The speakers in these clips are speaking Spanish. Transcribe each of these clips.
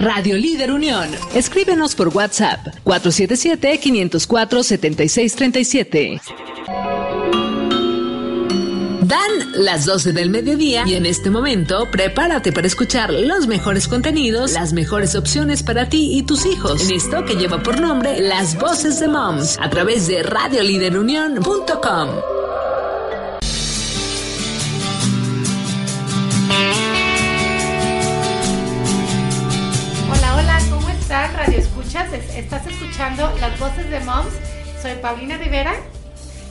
Radio Líder Unión. Escríbenos por WhatsApp 477-504-7637. Dan las 12 del mediodía y en este momento prepárate para escuchar los mejores contenidos, las mejores opciones para ti y tus hijos en esto que lleva por nombre Las Voces de Moms a través de radioliderunión.com. Moms. Soy Paulina Rivera.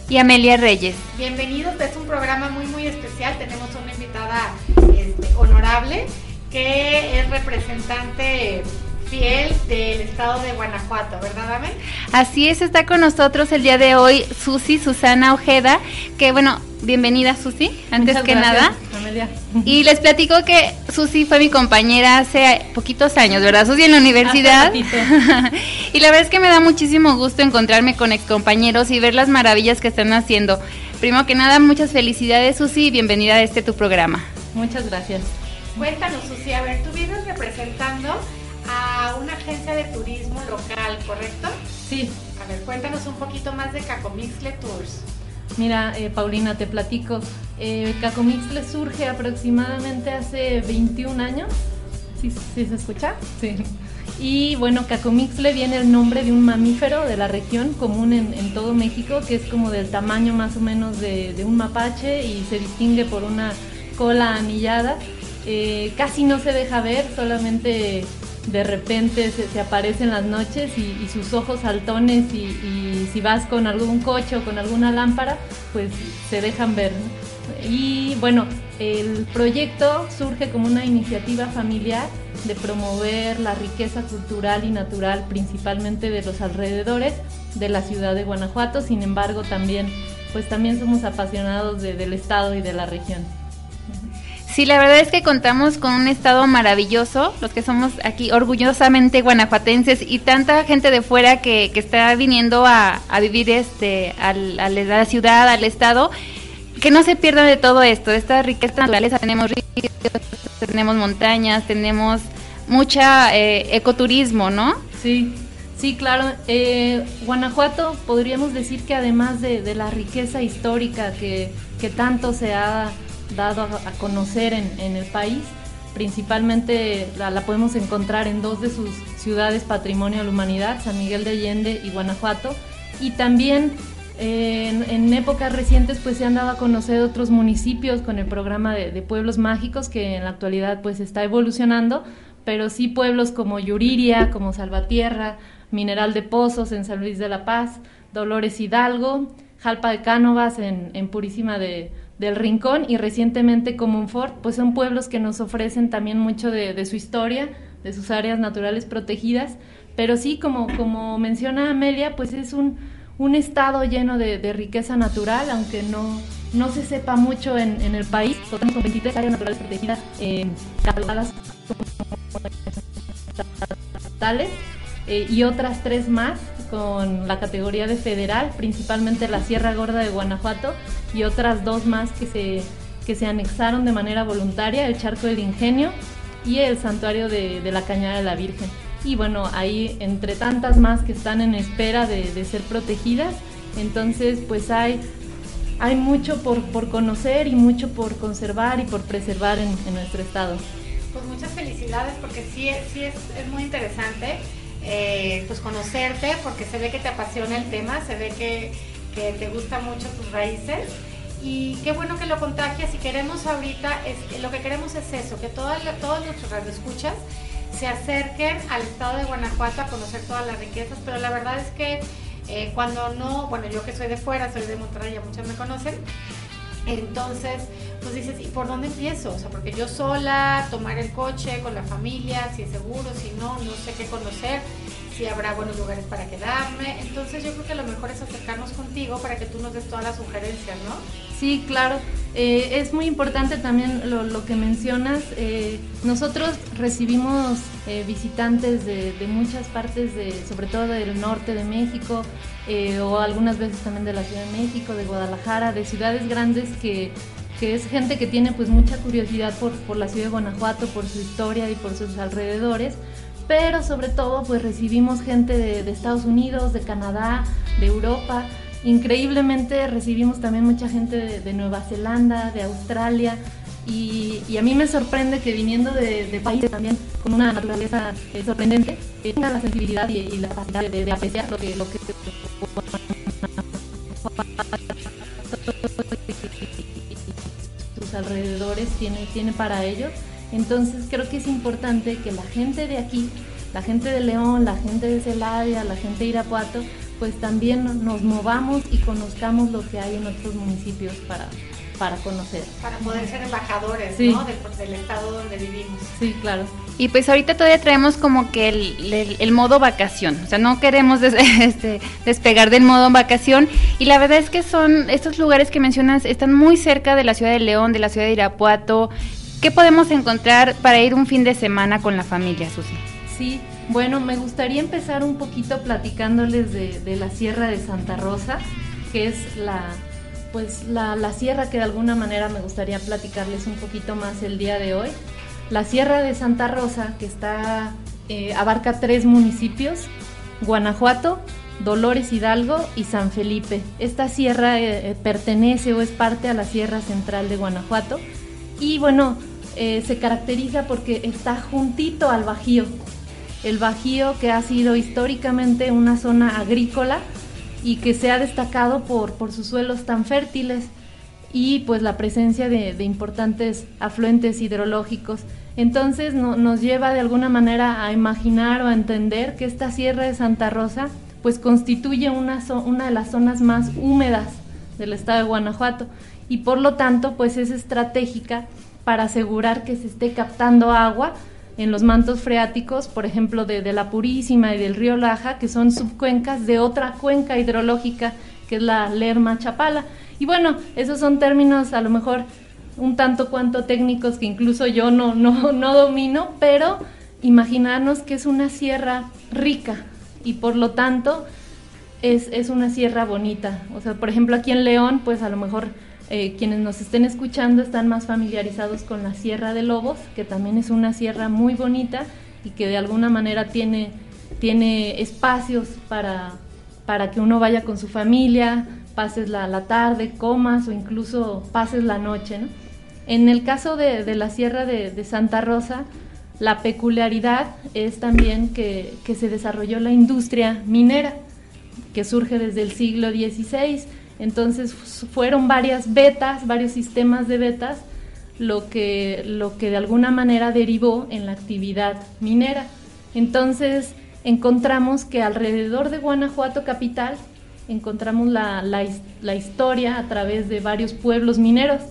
Y Amelia Reyes. Bienvenidos, es un programa muy, muy especial. Tenemos una invitada este, honorable que es representante fiel del estado de Guanajuato, ¿verdad, Amel? Así es, está con nosotros el día de hoy Susi Susana Ojeda, que bueno, bienvenida Susi, antes Muchas que gracias, nada. Amelia. Y les platico que Susi fue mi compañera hace poquitos años, ¿verdad? Susi en la universidad. Y la verdad es que me da muchísimo gusto encontrarme con excompañeros y ver las maravillas que están haciendo. Primero que nada, muchas felicidades Susi y bienvenida a este tu programa. Muchas gracias. Cuéntanos, Susi, a ver, tú vienes representando a una agencia de turismo local, ¿correcto? Sí, A ver, cuéntanos un poquito más de Cacomixle Tours. mira, eh, Paulina, te platico. Eh, Cacomixle surge aproximadamente hace 21 años. ¿Sí, sí se escucha? Sí. Y bueno, Cacomixle viene el nombre de un mamífero de la región común en, en todo México, que es como del tamaño más o menos de, de un mapache y se distingue por una cola anillada. Eh, casi no se deja ver, solamente de repente se, se aparece en las noches y, sus ojos saltones y, si vas con algún coche o con alguna lámpara, pues se dejan ver. Y bueno, el proyecto surge como una iniciativa familiar de promover la riqueza cultural y natural, principalmente de los alrededores de la ciudad de Guanajuato. Sin embargo, también, pues también somos apasionados de- del estado y de la región. Sí, la verdad es que contamos con un estado maravilloso, los que somos aquí orgullosamente guanajuatenses y tanta gente de fuera que, que está viniendo a, a vivir este al- a la ciudad, al estado, que no se pierdan de todo esto, de esta riqueza naturaleza. Tenemos ríos, tenemos montañas, tenemos mucha eh, ecoturismo, ¿no? Sí, sí, claro. Eh, Guanajuato podríamos decir que además de, de la riqueza histórica que, que tanto se ha dado a, conocer en, en el país, principalmente la, la podemos encontrar en dos de sus ciudades patrimonio de la humanidad, San Miguel de Allende y Guanajuato, y también eh, en, épocas recientes pues se han dado a conocer otros municipios con el programa de, de pueblos mágicos que en la actualidad pues está evolucionando, pero sí pueblos como Yuriria, como Salvatierra, Mineral de Pozos en San Luis de la Paz, Dolores Hidalgo, Jalpa de Cánovas en, en Purísima de, del Rincón y recientemente Comunfort, pues son pueblos que nos ofrecen también mucho de, su historia, de sus áreas naturales protegidas, pero sí, como, como menciona Amelia, pues es un, un estado lleno de, riqueza natural, aunque no, no se sepa mucho en, el país. Contamos con 23 áreas naturales protegidas eh, catalogadas como estatales eh, y otras tres más con la categoría de federal, principalmente la Sierra Gorda de Guanajuato y otras dos más que se, que se anexaron de manera voluntaria, el Charco del Ingenio y el Santuario de, de la Cañada de la Virgen. Y bueno, ahí entre tantas más que están en espera de, de ser protegidas, entonces pues hay, hay mucho por, por conocer y mucho por conservar y por preservar en, en nuestro estado. Pues muchas felicidades porque sí, sí es, es muy interesante eh, pues conocerte porque se ve que te apasiona el tema, se ve que, te gustan mucho tus raíces. Y qué bueno que lo contagias y queremos ahorita, es, lo que queremos es eso, que todas, todos nuestros radioescuchas se acerquen al estado de Guanajuato a conocer todas las riquezas, pero la verdad es que eh, cuando no, bueno yo que soy de fuera, soy de Monterrey, ya muchos me conocen, entonces, pues dices, ¿y por dónde empiezo? O sea, porque yo sola, tomar el coche con la familia, si es seguro, si no, no sé qué conocer si habrá buenos lugares para quedarme. Entonces yo creo que lo mejor es acercarnos contigo para que tú nos des todas las sugerencias, ¿no? Sí, claro. Eh, es muy importante también lo, que mencionas. Eh, nosotros recibimos eh, visitantes de, muchas partes, de, sobre todo del norte de México, o algunas veces también de la Ciudad de México, de Guadalajara, de ciudades grandes que, que es gente que tiene pues mucha curiosidad por, por la ciudad de Guanajuato, por su historia y por sus alrededores pero sobre todo pues recibimos gente de, Estados Unidos, de Canadá, de Europa. Increíblemente recibimos también mucha gente de, Nueva Zelanda, de Australia. Y, a mí me sorprende que viniendo de, países también con una naturaleza eh, sorprendente, eh, tengan la sensibilidad y, la capacidad de, apreciar lo que, lo que alrededores tiene, tiene para ellos. Entonces creo que es importante que la gente de aquí, la gente de León, la gente de Celaya, la gente de Irapuato, pues también nos movamos y conozcamos lo que hay en otros municipios para, para conocer. Para poder ser embajadores ¿no? del, estado donde vivimos. Sí, claro. Y pues ahorita todavía traemos como que el, modo vacación, o sea, no queremos este, despegar del modo vacación y la verdad es que son, estos lugares que mencionas están muy cerca de la ciudad de León, de la ciudad de Irapuato, ¿Qué podemos encontrar para ir un fin de semana con la familia, Susi? Sí, bueno, me gustaría empezar un poquito platicándoles de, la Sierra de Santa Rosa, que es la, pues la, sierra que de alguna manera me gustaría platicarles un poquito más el día de hoy. La Sierra de Santa Rosa, que está, eh, abarca tres municipios, Guanajuato, Dolores Hidalgo y San Felipe. Esta sierra eh, pertenece o es parte a la Sierra Central de Guanajuato. Y bueno, eh, se caracteriza porque está juntito al Bajío. El Bajío que ha sido históricamente una zona agrícola y que se ha destacado por, por sus suelos tan fértiles y pues la presencia de, importantes afluentes hidrológicos. Entonces nos lleva de alguna manera a imaginar o a entender que esta Sierra de Santa Rosa pues constituye una, una de las zonas más húmedas del estado de Guanajuato y por lo tanto pues es estratégica para asegurar que se esté captando agua en los mantos freáticos, por ejemplo, de, la Purísima y del río Laja, que son subcuencas de otra cuenca hidrológica, que es la Lerma Chapala. Y bueno, esos son términos a lo mejor un tanto cuanto técnicos que incluso yo no, no, no domino, pero imaginarnos que es una sierra rica y por lo tanto es, es una sierra bonita. O sea, por ejemplo, aquí en León, pues a lo mejor eh, quienes nos estén escuchando están más familiarizados con la Sierra de Lobos, que también es una sierra muy bonita y que de alguna manera tiene, tiene espacios para, para que uno vaya con su familia, pases la, la tarde, comas o incluso pases la noche. En el caso de, de la Sierra de, de, Santa Rosa, la peculiaridad es también que, que se desarrolló la industria minera, que surge desde el siglo XVI entonces fueron varias betas, varios sistemas de betas, lo que, lo que de alguna manera derivó en la actividad minera. Entonces encontramos que alrededor de Guanajuato capital encontramos la, la, historia a través de varios pueblos mineros.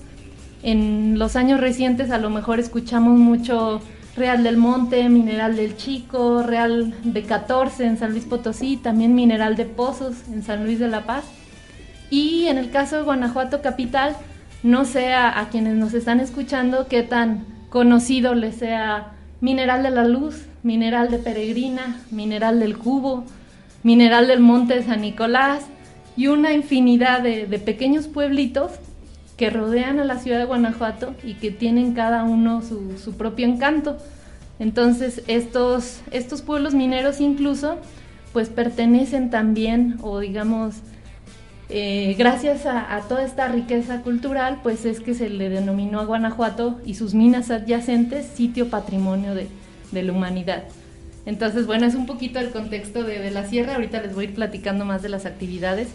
En los años recientes a lo mejor escuchamos mucho Real del Monte, Mineral del Chico, Real de 14 en San Luis Potosí, también Mineral de Pozos en San Luis de la Paz. Y en el caso de Guanajuato Capital, no sé a, quienes nos están escuchando qué tan conocido les sea Mineral de la Luz, Mineral de Peregrina, Mineral del Cubo, Mineral del Monte de San Nicolás y una infinidad de, pequeños pueblitos que rodean a la ciudad de Guanajuato y que tienen cada uno su, su propio encanto. Entonces estos, estos pueblos mineros incluso pues pertenecen también o digamos eh, gracias a, toda esta riqueza cultural, pues es que se le denominó a Guanajuato y sus minas adyacentes sitio patrimonio de, la humanidad. Entonces, bueno, es un poquito el contexto de, la sierra. Ahorita les voy a ir platicando más de las actividades.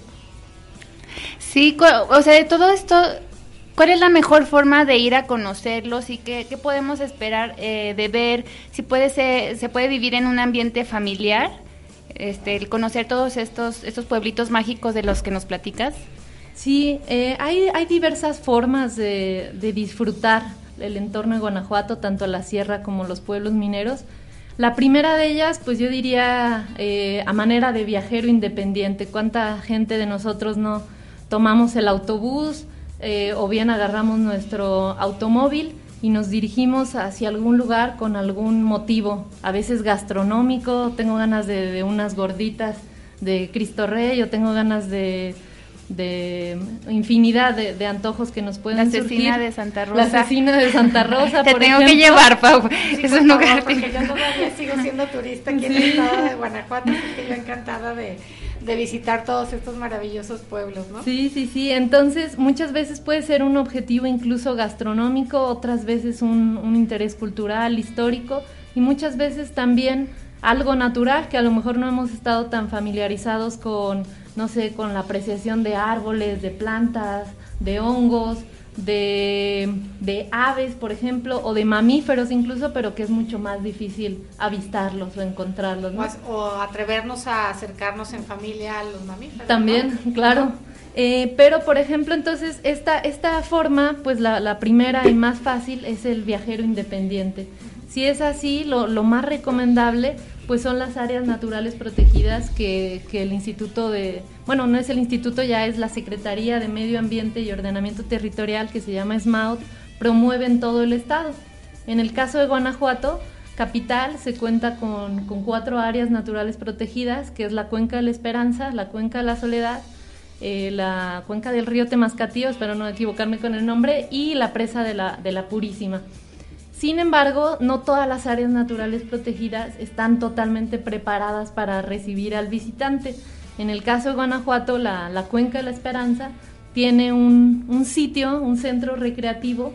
Sí, o sea, de todo esto, ¿cuál es la mejor forma de ir a conocerlos y qué, podemos esperar eh, de ver? Si puede se puede vivir en un ambiente familiar este, el conocer todos estos, estos pueblitos mágicos de los que nos platicas? Sí, eh, hay, hay diversas formas de, disfrutar el entorno de Guanajuato, tanto la sierra como los pueblos mineros. La primera de ellas, pues yo diría eh, a manera de viajero independiente. ¿Cuánta gente de nosotros no tomamos el autobús eh, o bien agarramos nuestro automóvil y nos dirigimos hacia algún lugar con algún motivo? A veces gastronómico, tengo ganas de, de unas gorditas de Cristo Rey, yo tengo ganas de de infinidad de, antojos que nos pueden La asesina de Santa Rosa. La asesina de Santa Rosa, Te tengo que llevar, Pau. es un lugar porque yo todavía sigo siendo turista aquí en el estado de Guanajuato, así que yo encantada de, de visitar todos estos maravillosos pueblos, ¿no? Sí, sí, sí. Entonces, muchas veces puede ser un objetivo incluso gastronómico, otras veces un, un interés cultural, histórico, y muchas veces también algo natural que a lo mejor no hemos estado tan familiarizados con no sé, con la apreciación de árboles, de plantas, de hongos, de, aves, por ejemplo, o de mamíferos incluso, pero que es mucho más difícil avistarlos o encontrarlos. Pues, o atrevernos a acercarnos en familia a los mamíferos. También, claro. Eh, pero, por ejemplo, entonces, esta, esta forma, pues la, la, primera y más fácil es el viajero independiente. Si es así, lo, lo más recomendable pues son las áreas naturales protegidas que, el Instituto de, bueno, no es el Instituto, ya es la Secretaría de Medio Ambiente y Ordenamiento Territorial que se llama SMAUT, promueve en todo el estado. En el caso de Guanajuato, capital, se cuenta con, cuatro áreas naturales protegidas, que es la Cuenca de la Esperanza, la Cuenca de la Soledad, eh, la Cuenca del río Temascatío, espero no equivocarme con el nombre, y la presa de la, de la Purísima. Sin embargo, no todas las áreas naturales protegidas están totalmente preparadas para recibir al visitante. En el caso de Guanajuato, la, Cuenca de la Esperanza tiene un, sitio, un centro recreativo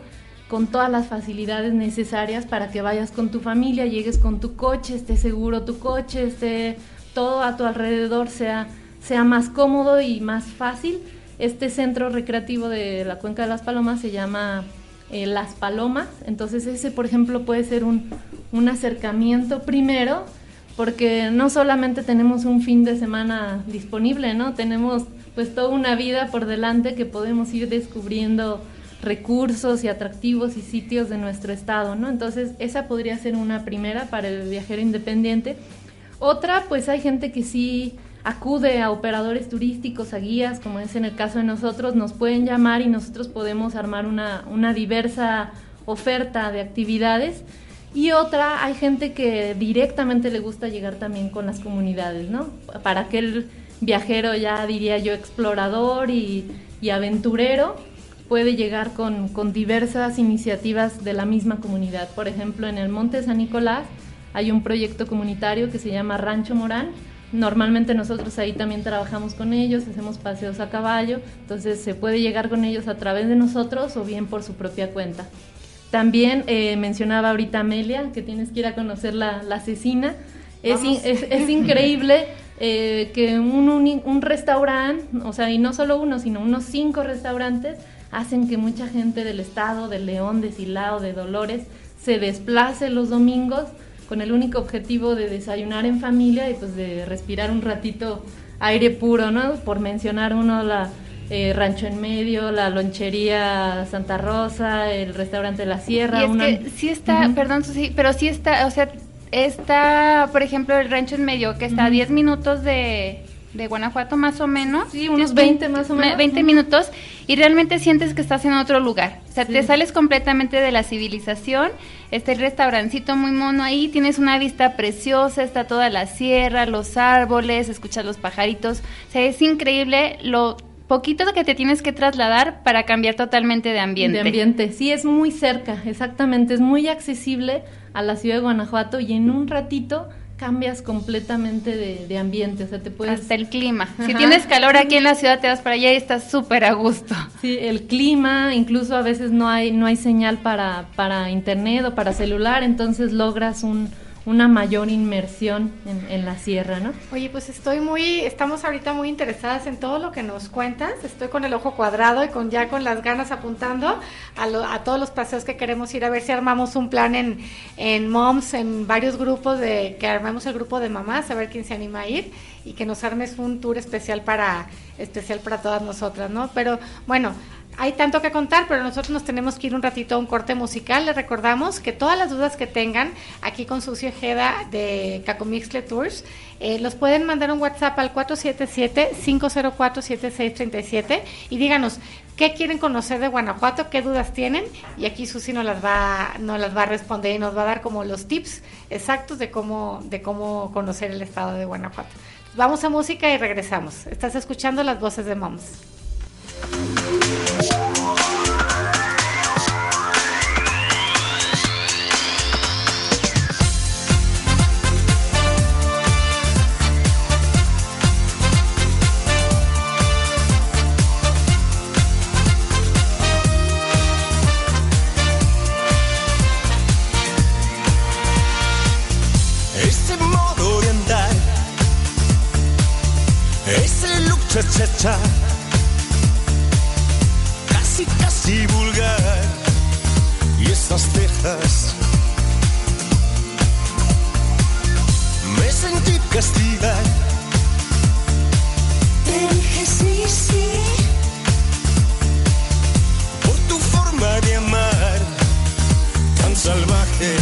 con todas las facilidades necesarias para que vayas con tu familia, llegues con tu coche, esté seguro tu coche, esté todo a tu alrededor sea, sea más cómodo y más fácil. Este centro recreativo de la Cuenca de las Palomas se llama eh, las palomas. Entonces ese, por ejemplo, puede ser un, un acercamiento primero, porque no solamente tenemos un fin de semana disponible, ¿no? Tenemos pues toda una vida por delante que podemos ir descubriendo recursos y atractivos y sitios de nuestro estado, ¿no? Entonces, esa podría ser una primera para el viajero independiente. Otra, pues hay gente que sí acude a operadores turísticos, a guías, como es en el caso de nosotros, nos pueden llamar y nosotros podemos armar una, una diversa oferta de actividades. Y otra, hay gente que directamente le gusta llegar también con las comunidades, ¿no? Para aquel viajero ya diría yo explorador y, y aventurero, puede llegar con, con, diversas iniciativas de la misma comunidad. Por ejemplo, en el Monte San Nicolás hay un proyecto comunitario que se llama Rancho Morán, Normalmente nosotros ahí también trabajamos con ellos, hacemos paseos a caballo, entonces se puede llegar con ellos a través de nosotros o bien por su propia cuenta. También eh, mencionaba ahorita Amelia, que tienes que ir a conocer la, asesina. Es, es, increíble eh, que un, un, restaurante, o sea, y no solo uno, sino unos cinco restaurantes, hacen que mucha gente del estado, de León, de Silao, de Dolores, se desplace los domingos con el único objetivo de desayunar en familia y pues de respirar un ratito aire puro, ¿no? Por mencionar uno, la eh, Rancho en Medio, la lonchería Santa Rosa, el restaurante La Sierra. Y es que sí está, perdón, sí, pero sí está, o sea, está, por ejemplo, el Rancho en Medio, que está a 10 minutos de, de Guanajuato más o menos. Sí, unos 20 más o menos. 20 minutos y realmente sientes que estás en otro lugar. O sea, te sales completamente de la civilización. Está el restaurancito muy mono ahí, tienes una vista preciosa, está toda la sierra, los árboles, escuchas los pajaritos. O sea, es increíble lo poquito que te tienes que trasladar para cambiar totalmente de ambiente. De ambiente, sí, es muy cerca, exactamente, es muy accesible a la ciudad de Guanajuato y en un ratito cambias completamente de, ambiente, o sea, te puedes... Hasta el clima. Si tienes calor aquí en la ciudad, te vas para allá y estás súper a gusto. Sí, el clima, incluso a veces no hay, no hay señal para, para internet o para celular, entonces logras un, una mayor inmersión en, la sierra, ¿no? Oye, pues estoy muy, estamos ahorita muy interesadas en todo lo que nos cuentas. Estoy con el ojo cuadrado y con ya con las ganas apuntando a, a todos los paseos que queremos ir a ver si armamos un plan en, en Moms, en varios grupos de que armemos el grupo de mamás, a ver quién se anima a ir y que nos armes un tour especial para especial para todas nosotras, ¿no? Pero bueno, hay tanto que contar, pero nosotros nos tenemos que ir un ratito a un corte musical. Les recordamos que todas las dudas que tengan aquí con Sucio Ojeda de Cacomixle Tours, eh, los pueden mandar un WhatsApp al 477-504-7637 y díganos qué quieren conocer de Guanajuato, qué dudas tienen y aquí Susi nos las va, nos las va a responder y nos va a dar como los tips exactos de cómo, de cómo conocer el estado de Guanajuato. Vamos a música y regresamos. Estás escuchando las voces de Moms. Cha casi vulgar y esas cejas. Me sentí castigar. Te dije sí, sí. Por tu forma de amar, tan salvaje.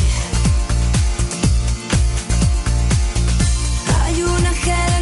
Hay un ángel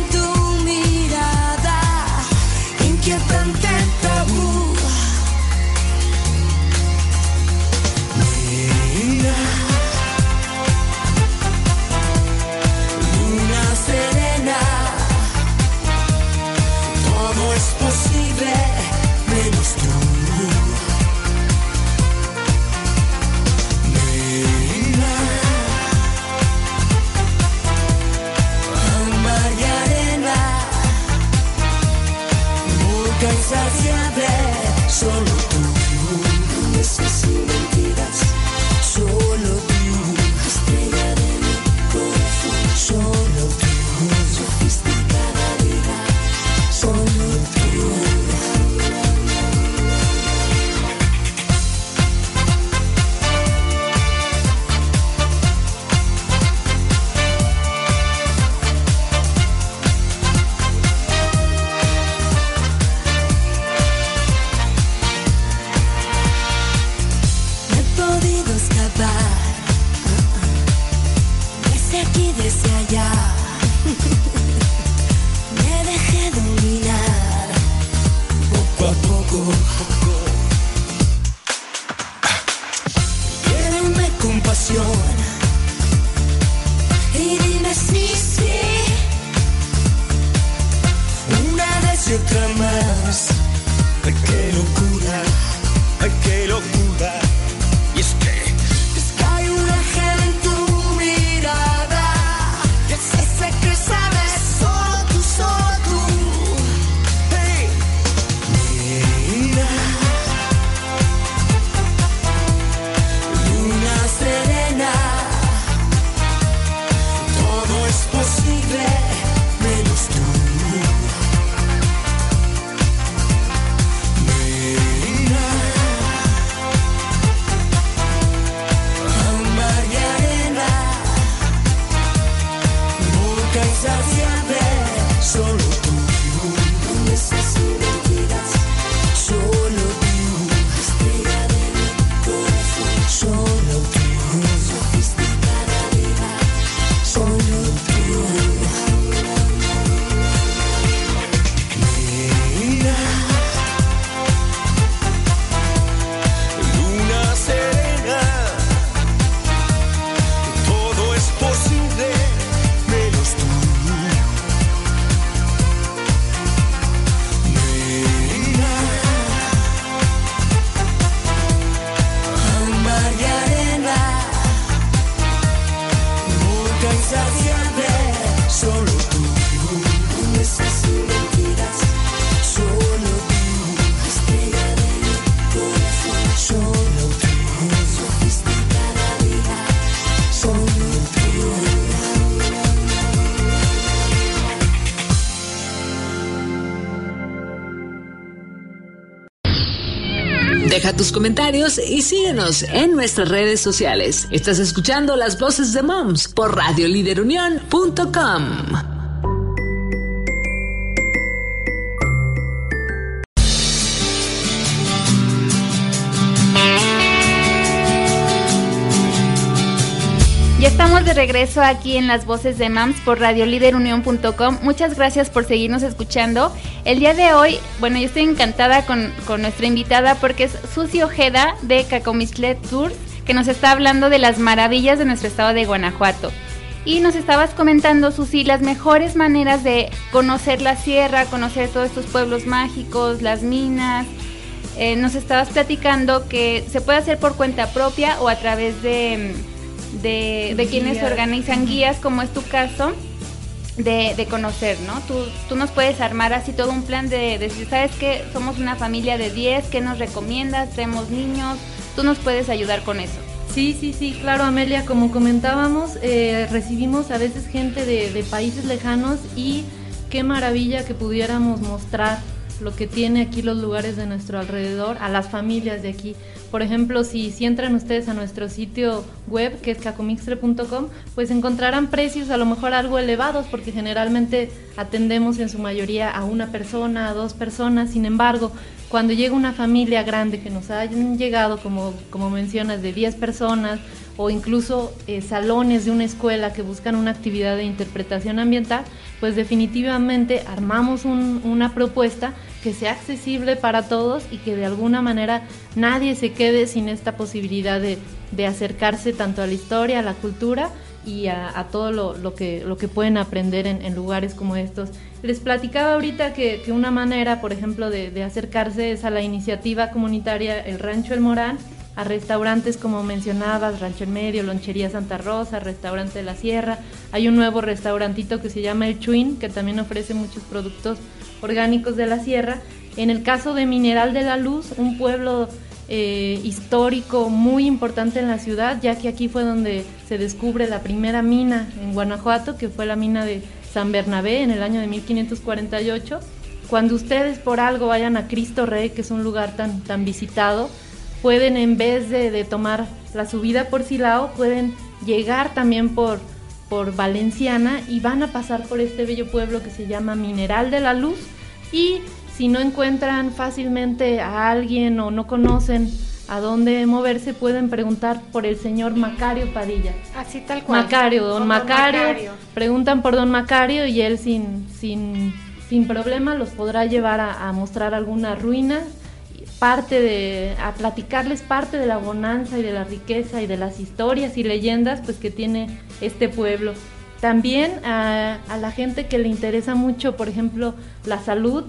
comentarios y síguenos en nuestras redes sociales. Estás escuchando las voces de Moms por radioliderunión.com. de regreso aquí en las voces de MAMS por radioliderunión.com. Muchas gracias por seguirnos escuchando. El día de hoy, bueno, yo estoy encantada con, con nuestra invitada porque es Susi Ojeda de Cacomislet Tours, que nos está hablando de las maravillas de nuestro estado de Guanajuato. Y nos estabas comentando, Susi, las mejores maneras de conocer la sierra, conocer todos estos pueblos mágicos, las minas. Eh, nos estabas platicando que se puede hacer por cuenta propia o a través de de, de quienes organizan guías, como es tu caso, de, de conocer, ¿no? Tú, tú nos puedes armar así todo un plan de decir, ¿sabes qué? Somos una familia de 10, ¿qué nos recomiendas? Tenemos niños, tú nos puedes ayudar con eso. Sí, sí, sí, claro, Amelia, como comentábamos, eh, recibimos a veces gente de, de países lejanos y qué maravilla que pudiéramos mostrar lo que tiene aquí los lugares de nuestro alrededor a las familias de aquí. Por ejemplo, si, si entran ustedes a nuestro sitio web, que es cacomixtre.com, pues encontrarán precios a lo mejor algo elevados, porque generalmente atendemos en su mayoría a una persona, a dos personas. Sin embargo, cuando llega una familia grande que nos hayan llegado, como, como mencionas, de 10 personas, o incluso eh, salones de una escuela que buscan una actividad de interpretación ambiental, pues definitivamente armamos un- una propuesta que sea accesible para todos y que de alguna manera nadie se quede sin esta posibilidad de, de acercarse tanto a la historia, a la cultura y a, todo lo, que, lo que pueden aprender en, lugares como estos. Les platicaba ahorita que, una manera, por ejemplo, de acercarse es a la iniciativa comunitaria El Rancho El Morán, a restaurantes como mencionabas, Rancho El Medio, Lonchería Santa Rosa, Restaurante de la Sierra. Hay un nuevo restaurantito que se llama El Chuin, que también ofrece muchos productos orgánicos de la sierra. En el caso de Mineral de la Luz, un pueblo eh, histórico muy importante en la ciudad, ya que aquí fue donde se descubre la primera mina en Guanajuato, que fue la mina de San Bernabé en el año de 1548. Cuando ustedes por algo vayan a Cristo Rey, que es un lugar tan, tan visitado, pueden en vez de, de tomar la subida por Silao, pueden llegar también por, por Valenciana y van a pasar por este bello pueblo que se llama Mineral de la Luz y si no encuentran fácilmente a alguien o no conocen a dónde moverse, pueden preguntar por el señor Macario Padilla. Así tal cual. Macario, don Macario, Preguntan por don Macario y él sin, sin, sin problema los podrá llevar a, a mostrar algunas ruinas, parte de, a platicarles parte de la bonanza y de la riqueza y de las historias y leyendas pues que tiene este pueblo. También a, a la gente que le interesa mucho, por ejemplo, la salud,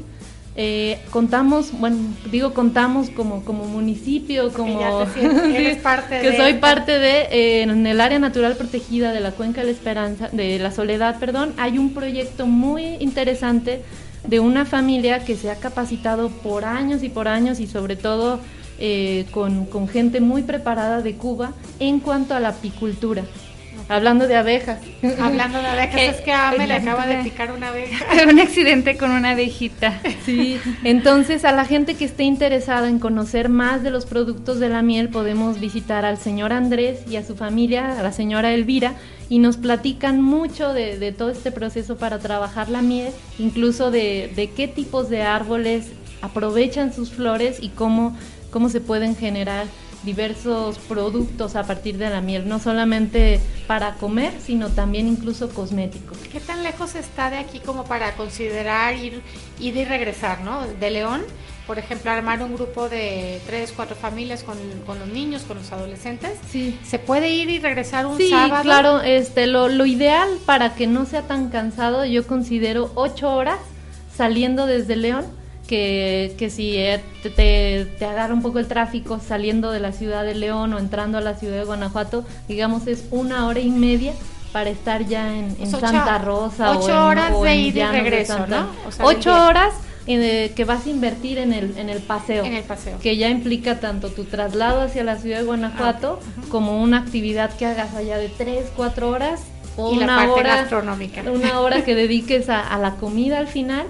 eh, contamos, bueno, digo contamos como, como municipio, como sientes- parte que de- soy parte de, eh, en el área natural protegida de la Cuenca de la Esperanza, de la Soledad, perdón, hay un proyecto muy interesante de una familia que se ha capacitado por años y por años y sobre todo eh, con, con gente muy preparada de Cuba en cuanto a la apicultura. Hablando de abejas. Hablando de abejas, Eh, es que a Ame le acaba de picar una abeja. Un accidente con una abejita. Sí, entonces a la gente que esté interesada en conocer más de los productos de la miel podemos visitar al señor Andrés y a su familia, a la señora Elvira, y nos platican mucho de, de todo este proceso para trabajar la miel, incluso de, de qué tipos de árboles aprovechan sus flores y cómo, cómo se pueden generar diversos productos a partir de la miel, no solamente para comer, sino también incluso cosméticos. ¿Qué tan lejos está de aquí como para considerar ir, ir y regresar, ¿no? De León, por ejemplo, armar un grupo de tres, cuatro familias con, con los niños, con los adolescentes. Sí. ¿Se puede ir y regresar un Sí, sábado? claro, este, lo, lo ideal para que no sea tan cansado, yo considero ocho horas saliendo desde León, que, que si eh, te, te, te agarra un poco el tráfico saliendo de la ciudad de León o entrando a la ciudad de Guanajuato, digamos es una hora y media para estar ya en, en Ocho- Santa Rosa o en, horas o de en ida y de regreso, Santa- ¿no? O sea, ocho horas eh, que vas a invertir en el, en el paseo En el paseo. que ya implica tanto tu traslado hacia la ciudad de Guanajuato Ah, como una actividad que hagas allá de 3, 4 horas o Y la una parte hora gastronómica. una hora que dediques a, a la comida al final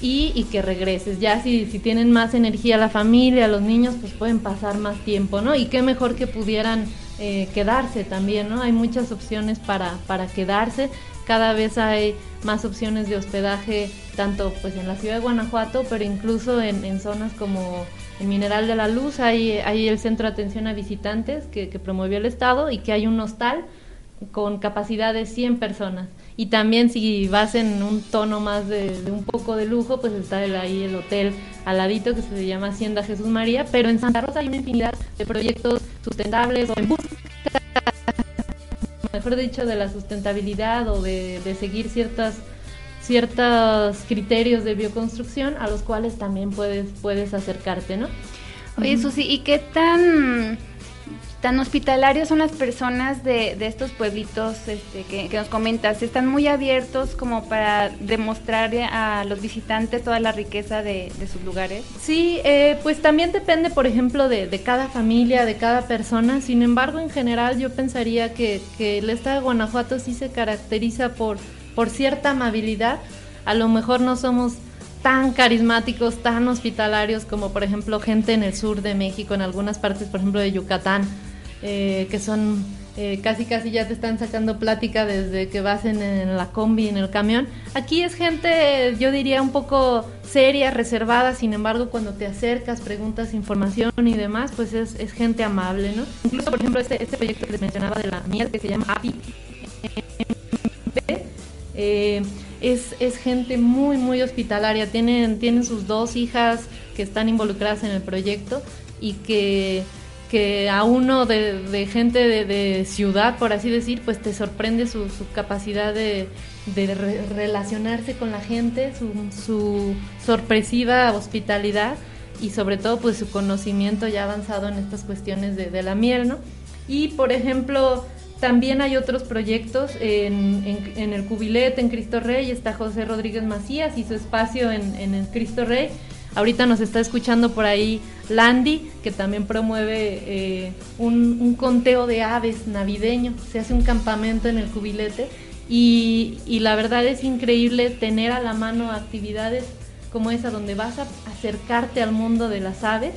y, y que regreses. Ya si, si tienen más energía la familia, los niños, pues pueden pasar más tiempo, ¿no? Y qué mejor que pudieran eh, quedarse también, ¿no? Hay muchas opciones para, para quedarse. Cada vez hay más opciones de hospedaje, tanto pues en la ciudad de Guanajuato, pero incluso en, zonas como el Mineral de la Luz, hay, hay el Centro de Atención a Visitantes que, que promovió el Estado y que hay un hostal con capacidad de 100 personas. Y también si vas en un tono más de, de un poco de lujo, pues está el, ahí el hotel al ladito que se llama Hacienda Jesús María, pero en Santa Rosa hay una infinidad de proyectos sustentables o en busca, mejor dicho, de la sustentabilidad o de, de seguir ciertas ciertos criterios de bioconstrucción a los cuales también puedes puedes acercarte, ¿no? Oye, Susi, ¿y qué tan tan hospitalarios son las personas de, de estos pueblitos este, que, nos comentas? ¿Están muy abiertos como para demostrar a los visitantes toda la riqueza de, de sus lugares? Sí, eh, pues también depende, por ejemplo, de, de, cada familia, de cada persona. Sin embargo, en general yo pensaría que, que el estado de Guanajuato sí se caracteriza por, por cierta amabilidad. A lo mejor no somos tan carismáticos, tan hospitalarios como por ejemplo gente en el sur de México, en algunas partes, por ejemplo, de Yucatán eh, que son eh, casi casi ya te están sacando plática desde que vas en, en, la combi, en el camión. Aquí es gente, yo diría, un poco seria, reservada, sin embargo, cuando te acercas, preguntas información y demás, pues es, es gente amable, ¿no? Incluso, por ejemplo, este, este proyecto que les mencionaba de la miel, que se llama API, eh, es, es gente muy, muy hospitalaria. Tienen, tienen sus dos hijas que están involucradas en el proyecto y que que a uno de, gente de, ciudad, por así decir, pues te sorprende su, capacidad de, de re relacionarse con la gente, su, sorpresiva hospitalidad y sobre todo pues su conocimiento ya avanzado en estas cuestiones de, la miel, ¿no? Y por ejemplo, también hay otros proyectos en, el Cubilete, en Cristo Rey, está José Rodríguez Macías y su espacio en, Cristo Rey Ahorita nos está escuchando por ahí Landy, que también promueve eh, un, conteo de aves navideño. Se hace un campamento en el cubilete y, y, la verdad es increíble tener a la mano actividades como esa, donde vas a acercarte al mundo de las aves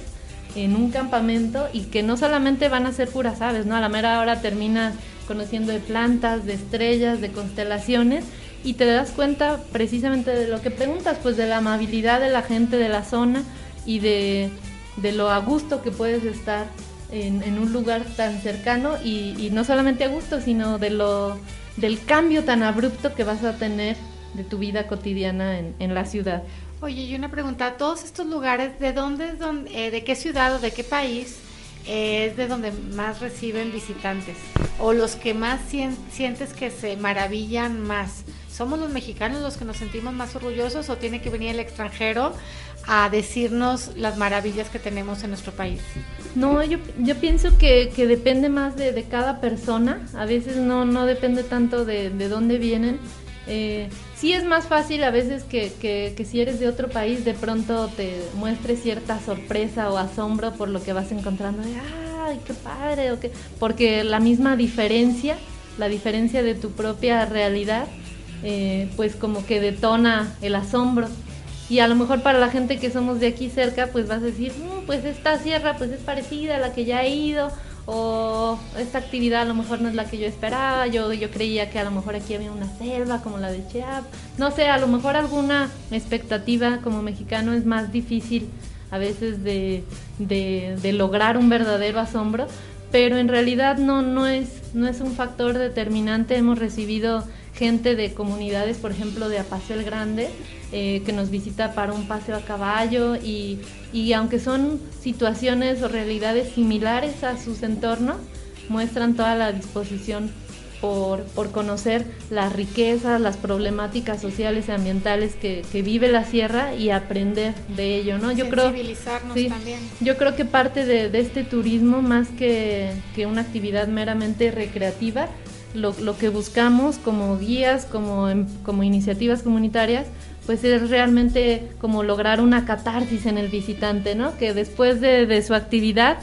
en un campamento y que no solamente van a ser puras aves, ¿no? A la mera hora terminas conociendo de plantas, de estrellas, de constelaciones y te das cuenta precisamente de lo que preguntas, pues de la amabilidad de la gente de la zona y de, de lo a gusto que puedes estar en, un lugar tan cercano y, y, no solamente a gusto, sino de lo, del cambio tan abrupto que vas a tener de tu vida cotidiana en, en la ciudad. Oye, y una pregunta, ¿todos estos lugares de dónde, es donde, eh, de qué ciudad o de qué país eh, es de donde más reciben visitantes? ¿O los que más sientes que se maravillan más? ¿Somos los mexicanos los que nos sentimos más orgullosos o tiene que venir el extranjero a decirnos las maravillas que tenemos en nuestro país? No, yo, yo pienso que, que depende más de, de, cada persona, a veces no, no depende tanto de, de dónde vienen. Eh, sí es más fácil a veces que, que, que, si eres de otro país de pronto te muestre cierta sorpresa o asombro por lo que vas encontrando. De, ¡Ay, qué padre! O qué... Porque la misma diferencia, la diferencia de tu propia realidad, eh, pues como que detona el asombro. Y a lo mejor para la gente que somos de aquí cerca, pues vas a decir, mmm, pues esta sierra pues es parecida a la que ya he ido, o esta actividad a lo mejor no es la que yo esperaba, yo, yo creía que a lo mejor aquí había una selva como la de Chiapas, no sé, a lo mejor alguna expectativa como mexicano es más difícil a veces de, de lograr un verdadero asombro, pero en realidad no, no, es, no es un factor determinante, hemos recibido gente de comunidades, por ejemplo, de Apaseo el Grande, eh, que nos visita para un paseo a caballo y, y, aunque son situaciones o realidades similares a sus entornos, muestran toda la disposición por, por conocer las riquezas, las problemáticas sociales y ambientales que, que vive la sierra y aprender de ello, ¿no? Yo creo, sí, también. yo creo que parte de, de este turismo, más que, que una actividad meramente recreativa, lo, lo, que buscamos como guías, como, como iniciativas comunitarias, pues es realmente como lograr una catarsis en el visitante, ¿no? Que después de, de su actividad,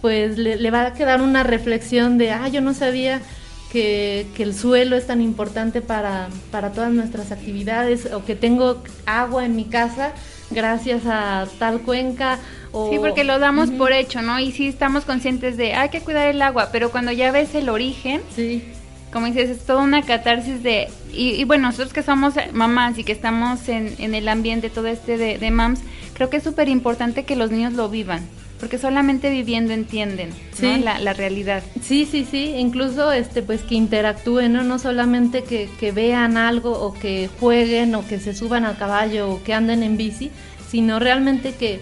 pues le, le, va a quedar una reflexión de, ah, yo no sabía que, que el suelo es tan importante para, para todas nuestras actividades o que tengo agua en mi casa gracias a tal cuenca. O... Sí, porque lo damos por hecho, ¿no? Y sí estamos conscientes de hay que cuidar el agua, pero cuando ya ves el origen, sí. como dices, es toda una catarsis de... Y, y bueno, nosotros que somos mamás y que estamos en, en el ambiente todo este de, de mams, creo que es súper importante que los niños lo vivan porque solamente viviendo entienden la, la realidad. Sí, sí, sí, incluso este pues que interactúen, ¿no? No solamente que, que vean algo o que jueguen o que se suban al caballo o que anden en bici, sino realmente que,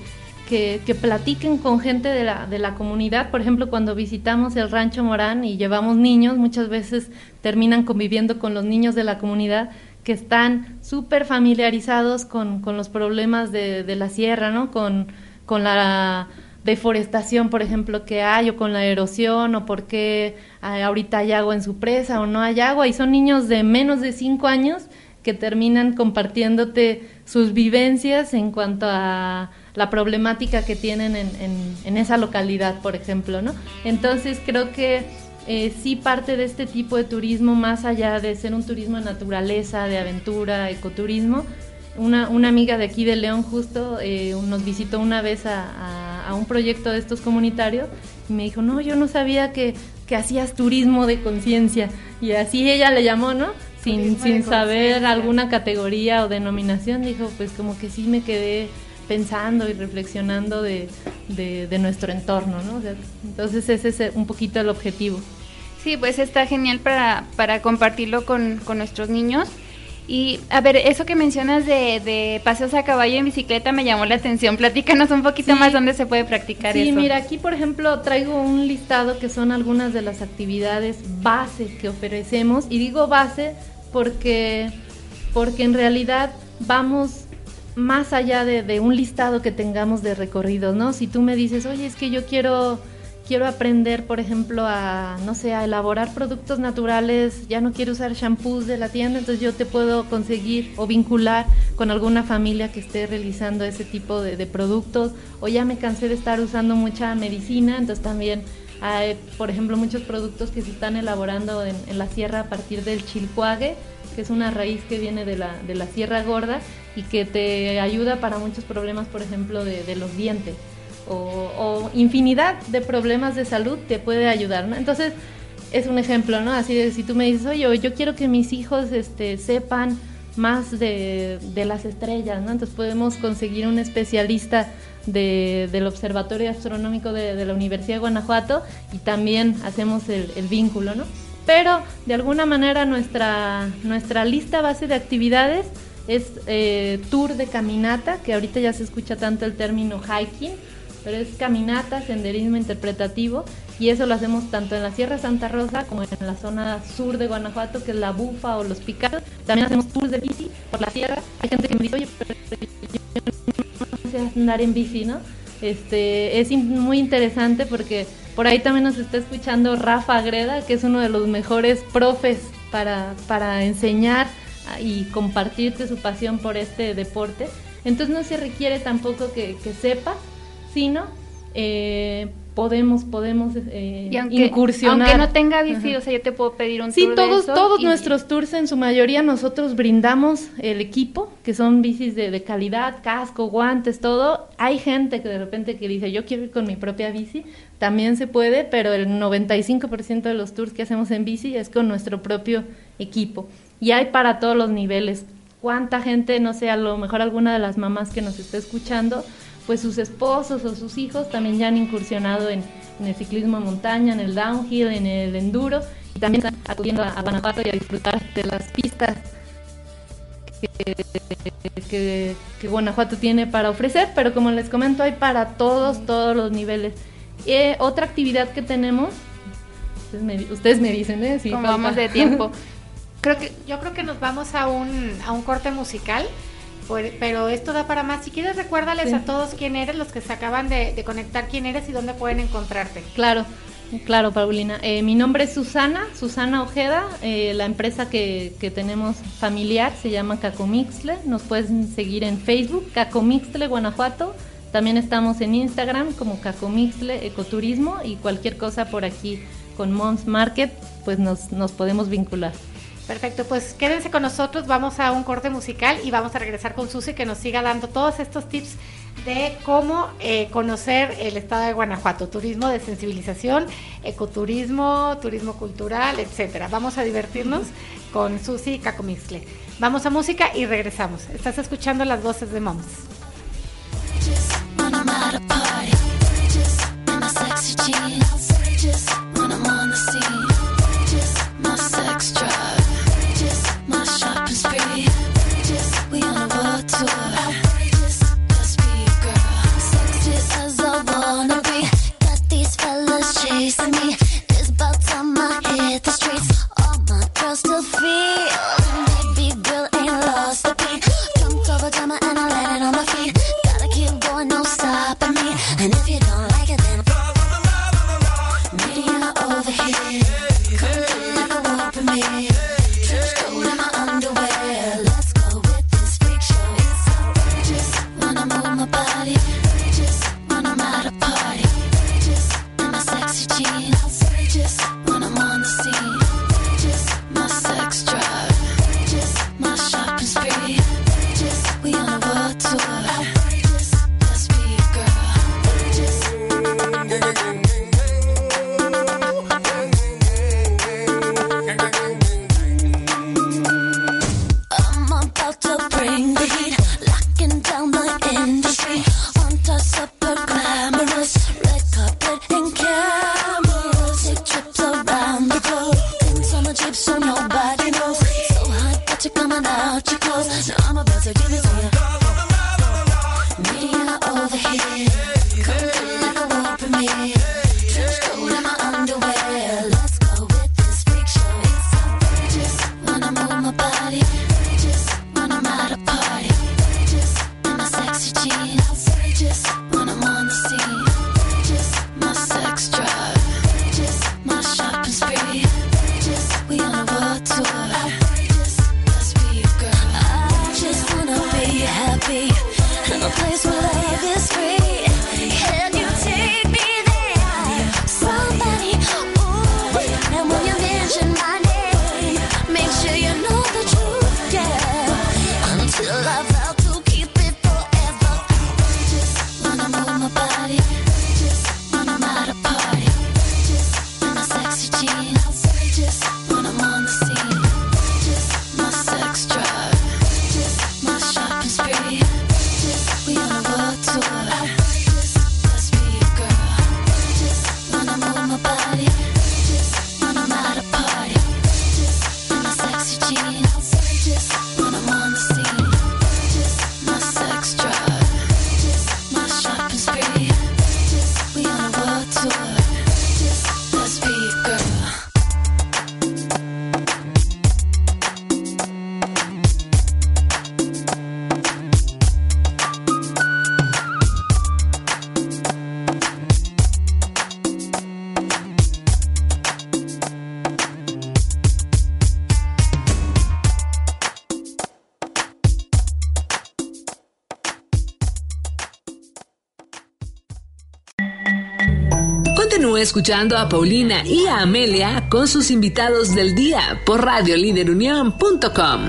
que, que platiquen con gente de la, de la comunidad. Por ejemplo, cuando visitamos el rancho Morán y llevamos niños, muchas veces terminan conviviendo con los niños de la comunidad que están súper familiarizados con, con los problemas de, de la sierra, ¿no? Con, con la deforestación, por ejemplo, que hay, o con la erosión, o por qué ah, ahorita hay agua en su presa o no hay agua, y son niños de menos de cinco años que terminan compartiéndote sus vivencias en cuanto a la problemática que tienen en, en, en esa localidad, por ejemplo, ¿no? Entonces creo que eh, sí parte de este tipo de turismo, más allá de ser un turismo de naturaleza, de aventura, ecoturismo, una, una amiga de aquí de León justo eh, nos visitó una vez a, a, a, un proyecto de estos comunitarios y me dijo, no, yo no sabía que, que hacías turismo de conciencia. Y así ella le llamó, ¿no? Sin, sin saber alguna categoría o denominación, dijo, pues como que sí me quedé pensando y reflexionando de, de, de nuestro entorno, ¿no? O sea, entonces ese es un poquito el objetivo. Sí, pues está genial para, para compartirlo con, con nuestros niños. Y a ver, eso que mencionas de, de, paseos a caballo en bicicleta me llamó la atención. Platícanos un poquito sí. más dónde se puede practicar sí, eso. Sí, mira, aquí por ejemplo traigo un listado que son algunas de las actividades base que ofrecemos. Y digo base porque, porque en realidad vamos más allá de, de un listado que tengamos de recorridos, ¿no? Si tú me dices, oye, es que yo quiero quiero aprender, por ejemplo, a, no sé, a elaborar productos naturales, ya no quiero usar shampoos de la tienda, entonces yo te puedo conseguir o vincular con alguna familia que esté realizando ese tipo de, productos, o ya me cansé de estar usando mucha medicina, entonces también hay, por ejemplo, muchos productos que se están elaborando en, la sierra a partir del chilcuague, que es una raíz que viene de la, de la sierra gorda y que te ayuda para muchos problemas, por ejemplo, de los dientes o, o, infinidad de problemas de salud te puede ayudar. Entonces, es un ejemplo, ¿no? Así de si tú me dices, oye, yo quiero que mis hijos este, sepan más de, las estrellas, ¿no? Entonces podemos conseguir un especialista de, del Observatorio Astronómico de, la Universidad de Guanajuato y también hacemos el, el vínculo, ¿no? Pero de alguna manera nuestra, nuestra lista base de actividades es eh, tour de caminata, que ahorita ya se escucha tanto el término hiking, pero es caminata, senderismo interpretativo y eso lo hacemos tanto en la Sierra Santa Rosa como en la zona sur de Guanajuato, que es la Bufa o los Picados. También hacemos tours de bici por la sierra. Hay gente que me dice, oye, pero yo no sé andar en bici, ¿no? Este, es muy interesante porque por ahí también nos está escuchando Rafa Agreda, que es uno de los mejores profes para, para enseñar y compartirte su pasión por este deporte. Entonces no se requiere tampoco que, que sepa, sino eh, podemos podemos eh, y aunque, incursionar. Aunque no tenga bici, Ajá. o sea, yo te puedo pedir un sí, tour todos, de eso todos y... nuestros tours en su mayoría nosotros brindamos el equipo, que son bicis de, de, calidad, casco, guantes, todo. Hay gente que de repente que dice, yo quiero ir con mi propia bici, también se puede, pero el 95% de los tours que hacemos en bici es con nuestro propio equipo. Y hay para todos los niveles. ¿Cuánta gente, no sé, a lo mejor alguna de las mamás que nos está escuchando, pues sus esposos o sus hijos también ya han incursionado en, en, el ciclismo de montaña, en el downhill, en el enduro y también están acudiendo a, a Guanajuato y a disfrutar de las pistas que, que, que, Guanajuato tiene para ofrecer, pero como les comento hay para todos, todos los niveles. Eh, otra actividad que tenemos, ustedes me, ustedes me dicen, ¿eh? Si como vamos de tiempo. creo que, yo creo que nos vamos a un, a un corte musical pero esto da para más. Si quieres, recuérdales sí. a todos quién eres, los que se acaban de, de, conectar, quién eres y dónde pueden encontrarte. Claro, claro, Paulina. Eh, mi nombre es Susana, Susana Ojeda. Eh, la empresa que, que, tenemos familiar se llama Cacomixle. Nos pueden seguir en Facebook, Cacomixle, Guanajuato. También estamos en Instagram como Cacomixle Ecoturismo y cualquier cosa por aquí con Moms Market, pues nos, nos podemos vincular. Perfecto, pues quédense con nosotros, vamos a un corte musical y vamos a regresar con Susi que nos siga dando todos estos tips de cómo eh, conocer el estado de Guanajuato, turismo de sensibilización, ecoturismo, turismo cultural, etcétera. Vamos a divertirnos con Susi y Cacomixcle. Vamos a música y regresamos. Estás escuchando las voces de Moms. Sexy shopping spree, we on a world tour, must be a girl, as I wanna be. Got these fellas chasing me. It's about time I hit the streets. All my girls still feel. Escuchando a Paulina y a Amelia con sus invitados del día por radioliderunión.com.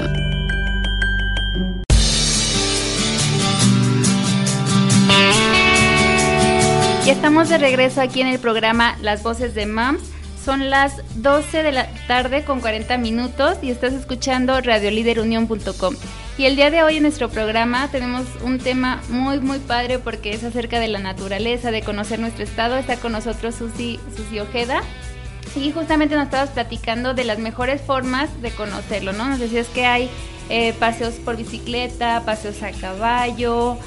Ya estamos de regreso aquí en el programa Las Voces de Moms. Son las 12 de la tarde con 40 minutos y estás escuchando radioliderunión.com. Y el día de hoy en nuestro programa tenemos un tema muy muy padre porque es acerca de la naturaleza, de conocer nuestro estado. Está con nosotros Susi, Susi Ojeda. Y justamente nos estabas platicando de las mejores formas de conocerlo, ¿no? Nos decías que hay eh, paseos por bicicleta, paseos a caballo,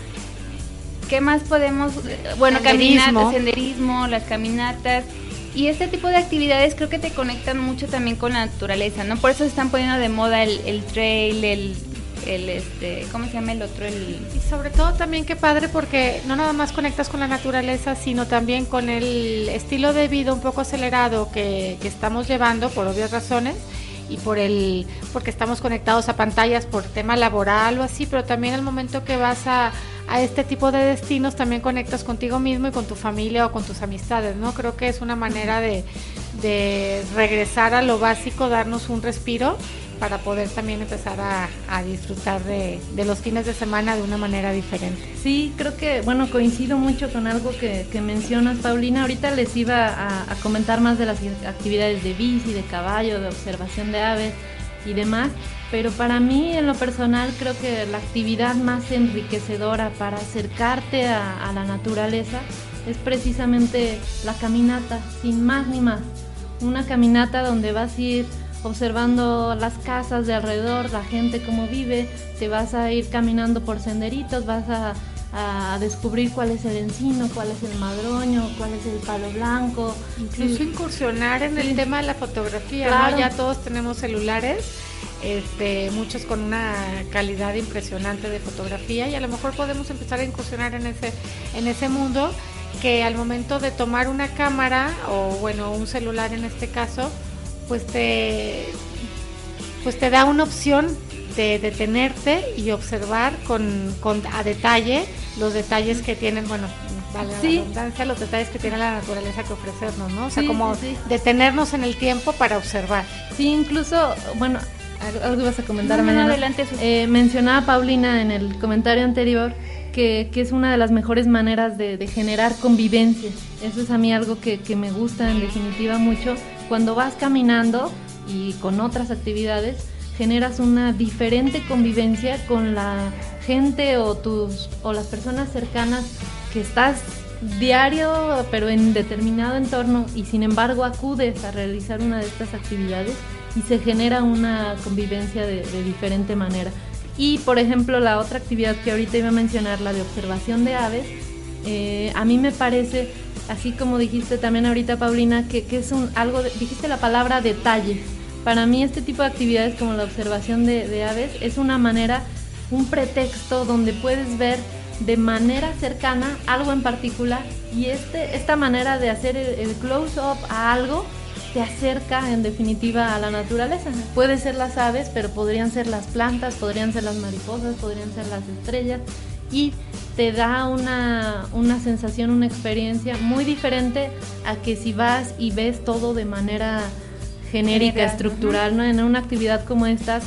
¿Qué más podemos? Bueno, Senderismo. caminatas, senderismo, las caminatas. Y este tipo de actividades creo que te conectan mucho también con la naturaleza, ¿no? Por eso se están poniendo de moda el, el trail, el, el, este, ¿cómo se llama el otro? El, Y sobre todo también qué padre porque no nada más conectas con la naturaleza, sino también con el estilo de vida un poco acelerado que, que estamos llevando por obvias razones y por el porque estamos conectados a pantallas por tema laboral o así, pero también al momento que vas a, a este tipo de destinos también conectas contigo mismo y con tu familia o con tus amistades, ¿no? Creo que es una manera de, de regresar a lo básico, darnos un respiro para poder también empezar a, disfrutar de, los fines de semana de una manera diferente. Sí, creo que, bueno, coincido mucho con algo que, mencionas, Paulina. Ahorita les iba a, a comentar más de las actividades de bici, de caballo, de observación de aves y demás, pero para mí en lo personal creo que la actividad más enriquecedora para acercarte a, a la naturaleza es precisamente la caminata, sin más ni más. Una caminata donde vas a ir observando las casas de alrededor, la gente cómo vive, te vas a ir caminando por senderitos, vas a, a descubrir cuál es el encino, cuál es el madroño, cuál es el palo blanco. Incluso Sí. incursionar en Sí. el tema de la fotografía, Claro. ¿no? Ya todos tenemos celulares, este, muchos con una calidad impresionante de fotografía y a lo mejor podemos empezar a incursionar en ese, en ese mundo que al momento de tomar una cámara o bueno, un celular en este caso, pues te pues te da una opción de detenerte y observar con, con a detalle los detalles que tienen, bueno, vale Sí. la redundancia, los detalles que tiene la naturaleza que ofrecernos, ¿no? O sea, Sí, como sí, detenernos en el tiempo para observar. Sí, incluso, bueno, algo, ibas a comentar, No, adelante. Eh, mencionaba Paulina en el comentario anterior que, que es una de las mejores maneras de, de generar convivencia. Eso es a mí algo que, que me gusta en definitiva mucho. Cuando vas caminando y con otras actividades, generas una diferente convivencia con la gente o tus o las personas cercanas que estás diario pero en determinado entorno y sin embargo acudes a realizar una de estas actividades y se genera una convivencia de, de diferente manera. Y por ejemplo la otra actividad que ahorita iba a mencionar, la de observación de aves, eh, a mí me parece, así como dijiste también ahorita Paulina, que, que es un algo, de- dijiste la palabra detalle. Para mí este tipo de actividades como la observación de, aves es una manera, un pretexto donde puedes ver de manera cercana algo en particular y este, esta manera de hacer el, el close-up a algo te acerca en definitiva a la naturaleza. Puede ser las aves, pero podrían ser las plantas, podrían ser las mariposas, podrían ser las estrellas y te da una, una sensación, una experiencia muy diferente a que si vas y ves todo de manera genérica, General, estructural, ¿no? En una actividad como estas,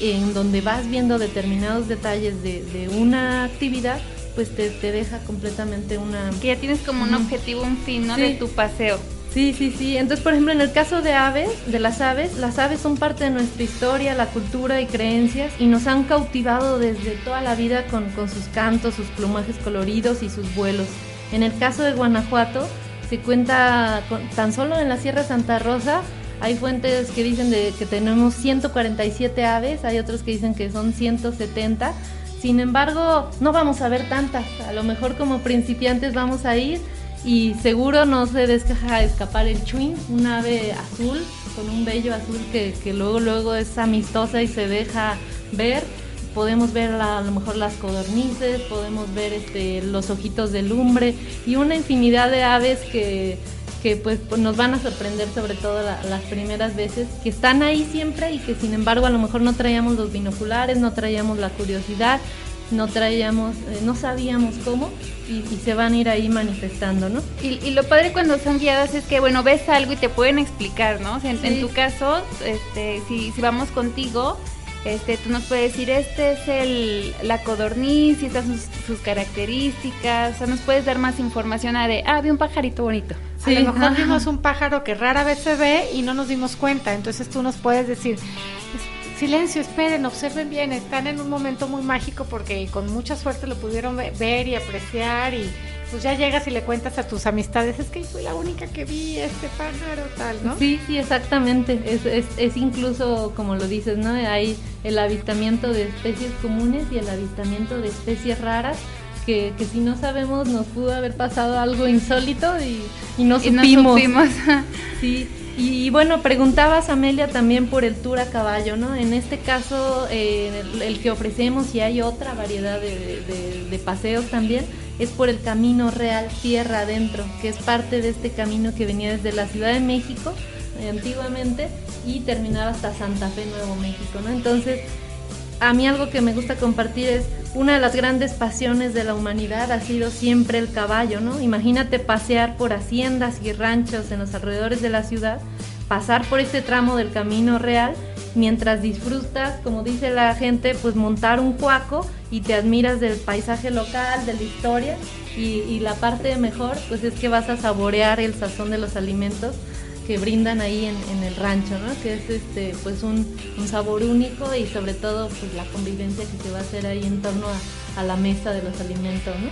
en donde vas viendo determinados detalles de, de una actividad, pues te, te deja completamente una... Que ya tienes como un objetivo, un fin, ¿no? Sí. De tu paseo. Sí, sí, sí. Entonces, por ejemplo, en el caso de aves, de las aves, las aves son parte de nuestra historia, la cultura y creencias y nos han cautivado desde toda la vida con, con sus cantos, sus plumajes coloridos y sus vuelos. En el caso de Guanajuato, se cuenta tan solo en la Sierra Santa Rosa, hay fuentes que dicen de que tenemos 147 aves, hay otros que dicen que son 170. Sin embargo, no vamos a ver tantas. A lo mejor como principiantes vamos a ir y seguro no se deja escapar el chuin, un ave azul con un vello azul que, luego luego es amistosa y se deja ver. Podemos ver a lo mejor las codornices, podemos ver este, los ojitos de lumbre y una infinidad de aves que, que pues nos van a sorprender sobre todo la- las primeras veces, que están ahí siempre y que sin embargo a lo mejor no traíamos los binoculares, no traíamos la curiosidad, no traíamos, eh, no sabíamos cómo y, y se van a ir ahí manifestando, ¿no? Y, y lo padre cuando son guiadas es que, bueno, ves algo y te pueden explicar, ¿no? O sea, en, Sí. en tu caso, este, si, si vamos contigo, este, tú nos puedes decir, este es el, la codorniz y estas son sus, sus características, o sea, nos puedes dar más información a de, ah, vi un pajarito bonito. Sí, a lo mejor ajá. vimos un pájaro que rara vez se ve y no nos dimos cuenta. Entonces tú nos puedes decir, "Es- silencio, esperen, observen bien, están en un momento muy mágico porque con mucha suerte lo pudieron ve- ver y apreciar y pues ya llegas y le cuentas a tus amistades, es que fui la única que vi este pájaro, tal, ¿no? Sí, sí, exactamente. Es, es, es incluso, como lo dices, ¿no? Hay el avistamiento de especies comunes y el avistamiento de especies raras. Que, que si no sabemos nos pudo haber pasado algo insólito y, y no Y no supimos. supimos. Sí, y, bueno, preguntabas Amelia también por el tour a caballo, ¿no? En este caso, eh, el, que ofrecemos y hay otra variedad de, paseos también, es por el camino real tierra adentro, que es parte de este camino que venía desde la Ciudad de México eh, antiguamente y terminar hasta Santa Fe, Nuevo México, ¿no? Entonces, a mí algo que me gusta compartir es una de las grandes pasiones de la humanidad ha sido siempre el caballo, ¿no? Imagínate pasear por haciendas y ranchos en los alrededores de la ciudad, pasar por este tramo del camino real mientras disfrutas, como dice la gente, pues montar un cuaco y te admiras del paisaje local, de la historia y, y la parte mejor pues es que vas a saborear el sazón de los alimentos que brindan ahí en, en el rancho, ¿no? Que es este pues un, un sabor único y sobre todo pues la convivencia que se va a hacer ahí en torno a, a la mesa de los alimentos, ¿no?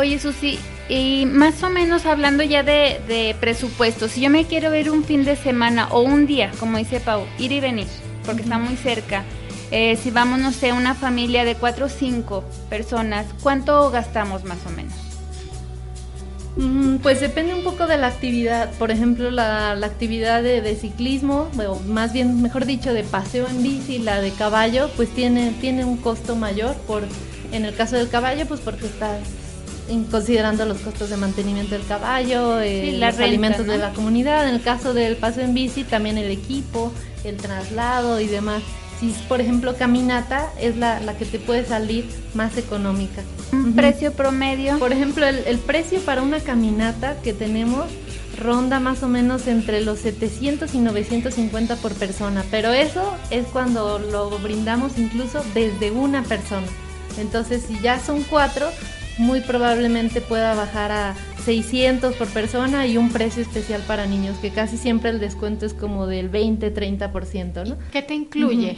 Oye, Susi, y más o menos hablando ya de, de presupuesto, si yo me quiero ver un fin de semana o un día, como dice Pau, ir y venir, porque está muy cerca. eh, si vamos, no sé, una familia de cuatro o cinco personas, ¿cuánto gastamos más o menos? Mm, Pues depende un poco de la actividad. Por ejemplo, la, la actividad de, de ciclismo, o más bien, mejor dicho, de paseo en bici, la de caballo, pues tiene, tiene un costo mayor. Por, en el caso del caballo, pues porque estás considerando los costos de mantenimiento del caballo, eh, Sí, los renta, alimentos de la comunidad. En el caso del paseo en bici, también el equipo, el traslado y demás. Si, es, por ejemplo, caminata es la, la que te puede salir más económica. ¿Un precio promedio? Por ejemplo, el, el precio para una caminata que tenemos ronda más o menos entre los 700 y 950 por persona, pero eso es cuando lo brindamos incluso desde una persona. Entonces, si ya son cuatro, muy probablemente pueda bajar a 600 por persona y un precio especial para niños, que casi siempre el descuento es como del 20-30%, ¿no? ¿Qué te incluye?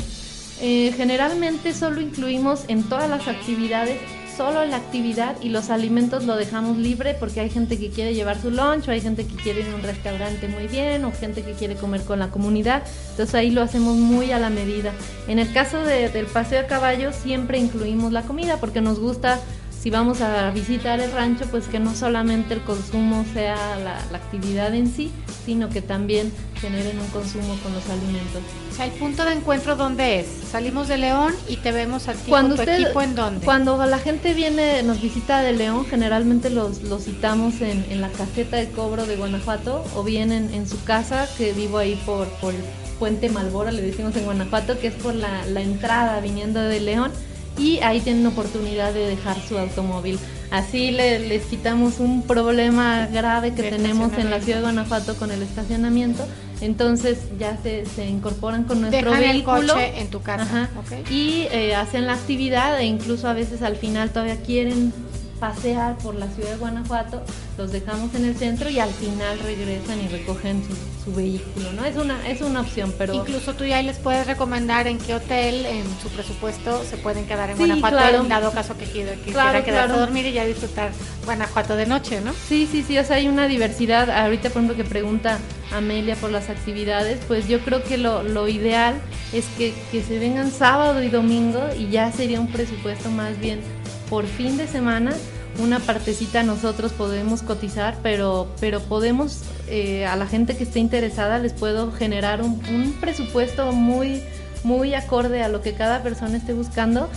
Eh, generalmente solo incluimos en todas las actividades solo la actividad y los alimentos lo dejamos libre porque hay gente que quiere llevar su lunch o hay gente que quiere ir a un restaurante muy bien o gente que quiere comer con la comunidad. Entonces ahí lo hacemos muy a la medida. En el caso de- del paseo a caballo siempre incluimos la comida porque nos gusta si vamos a visitar el rancho, pues que no solamente el consumo sea la, la actividad en sí, sino que también generen un consumo con los alimentos. O sea, el punto de encuentro, ¿dónde es? Salimos de León y te vemos a ti Cuando con tu usted- equipo, ¿en dónde? Cuando la gente viene, nos visita de León, generalmente los, los citamos en, en la caseta de cobro de Guanajuato o bien en, en su casa, que vivo ahí por, por el puente Malbora, le decimos en Guanajuato, que es por la, la entrada viniendo de León y ahí tienen oportunidad de dejar su automóvil. Así le- les quitamos un problema grave que tenemos en la ciudad de Guanajuato con el estacionamiento. Entonces ya se, se incorporan con nuestro Dejan el vehículo coche en tu casa. Ajá. y eh, hacen la actividad e incluso a veces al final todavía quieren pasear por la ciudad de Guanajuato, los dejamos en el centro y al final regresan y recogen su, su vehículo, ¿no? Es una, es una opción, pero Incluso tú ya les puedes recomendar en qué hotel, en su presupuesto, se pueden quedar en Sí, Guanajuato, claro. en dado caso que quiera, Claro, quedarse claro. a dormir y ya disfrutar Guanajuato de noche, ¿no? Sí, sí, sí, o sea, hay una diversidad. Ahorita, por ejemplo, que pregunta Amelia por las actividades, pues yo creo que lo, lo ideal es que, que se vengan sábado y domingo y ya sería un presupuesto más bien por fin de semana. Una partecita nosotros podemos cotizar, pero, pero podemos, eh, a la gente que esté interesada, les puedo generar un, un presupuesto muy, muy acorde a lo que cada persona esté buscando,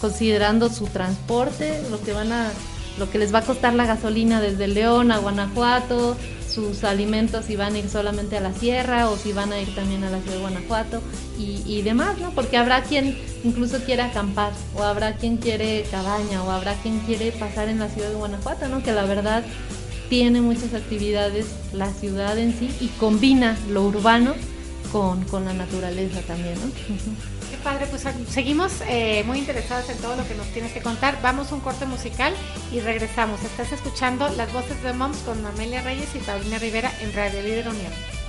considerando su transporte, lo que van a lo que les va a costar la gasolina desde León a Guanajuato, sus alimentos si van a ir solamente a la sierra o si van a ir también a la ciudad de Guanajuato y, demás, ¿no? Porque habrá quien incluso quiere acampar o habrá quien quiere cabaña o habrá quien quiere pasar en la ciudad de Guanajuato, ¿no? Que la verdad tiene muchas actividades la ciudad en sí y combina lo urbano con, con la naturaleza también, ¿no? Padre, pues seguimos eh, muy interesadas en todo lo que nos tienes que contar. Vamos a un corte musical y regresamos. Estás escuchando las voces de Moms con Amelia Reyes y Paulina Rivera en Radio Líder Unión.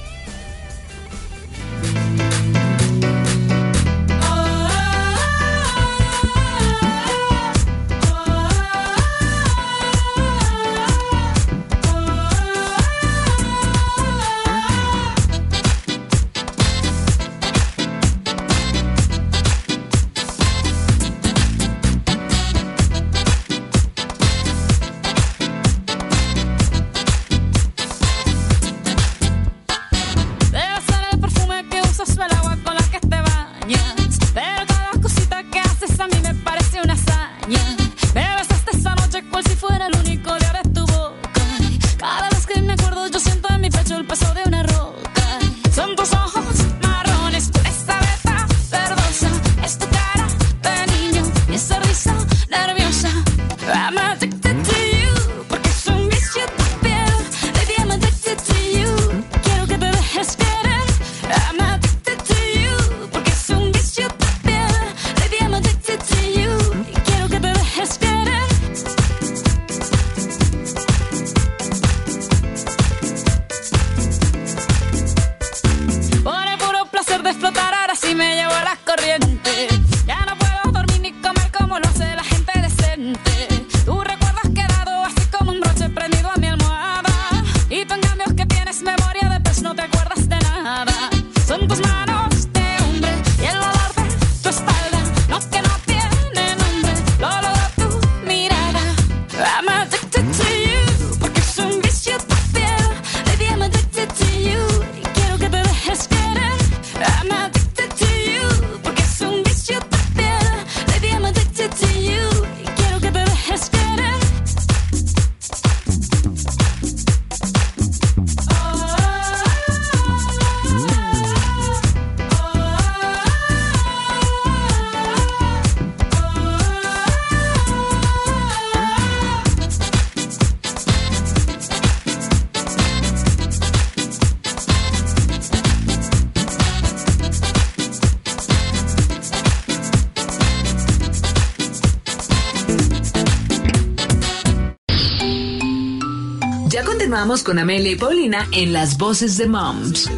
Con Amelia y Paulina en Las Voces de Moms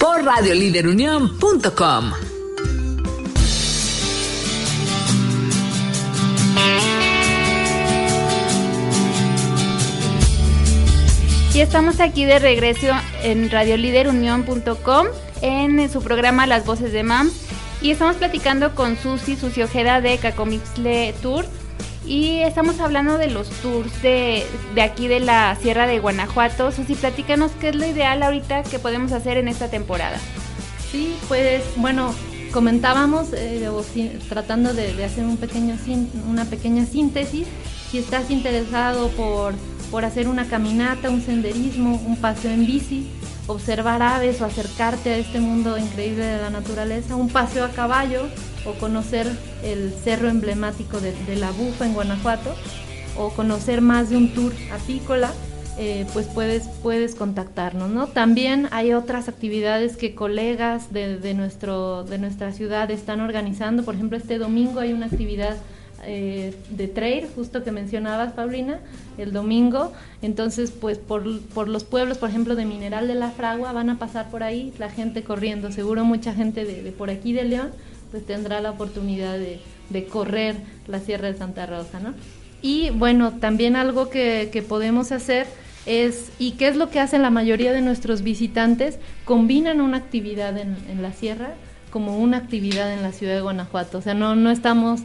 por radioliderunión.com. Y estamos aquí de regreso en radioliderunión.com en su programa Las Voces de Mam y estamos platicando con Susi, Susi Ojeda de Cacomixle Tours y estamos hablando de los tours de, de aquí de la Sierra de Guanajuato. Susi, platícanos qué es lo ideal ahorita que podemos hacer en esta temporada. Sí, pues bueno, comentábamos eh, o tratando de, de hacer un pequeño una pequeña síntesis. Si estás interesado por, por hacer una caminata, un senderismo, un paseo en bici, observar aves o acercarte a este mundo increíble de la naturaleza, un paseo a caballo o conocer el cerro emblemático de, la Bufa en Guanajuato o conocer más de un tour apícola, eh, pues puedes, puedes contactarnos, ¿no? También hay otras actividades que colegas de, de nuestro, de nuestra ciudad están organizando. Por ejemplo, este domingo hay una actividad eh, de trail, justo que mencionabas, Paulina, el domingo. Entonces, pues por, por los pueblos, por ejemplo, de Mineral de la Fragua, van a pasar por ahí la gente corriendo. Seguro mucha gente de, de por aquí de León, pues tendrá la oportunidad de, de correr la Sierra de Santa Rosa, ¿no? Y bueno, también algo que, que podemos hacer es, y qué es lo que hacen la mayoría de nuestros visitantes, combinan una actividad en, la sierra como una actividad en la ciudad de Guanajuato. O sea, no, no estamos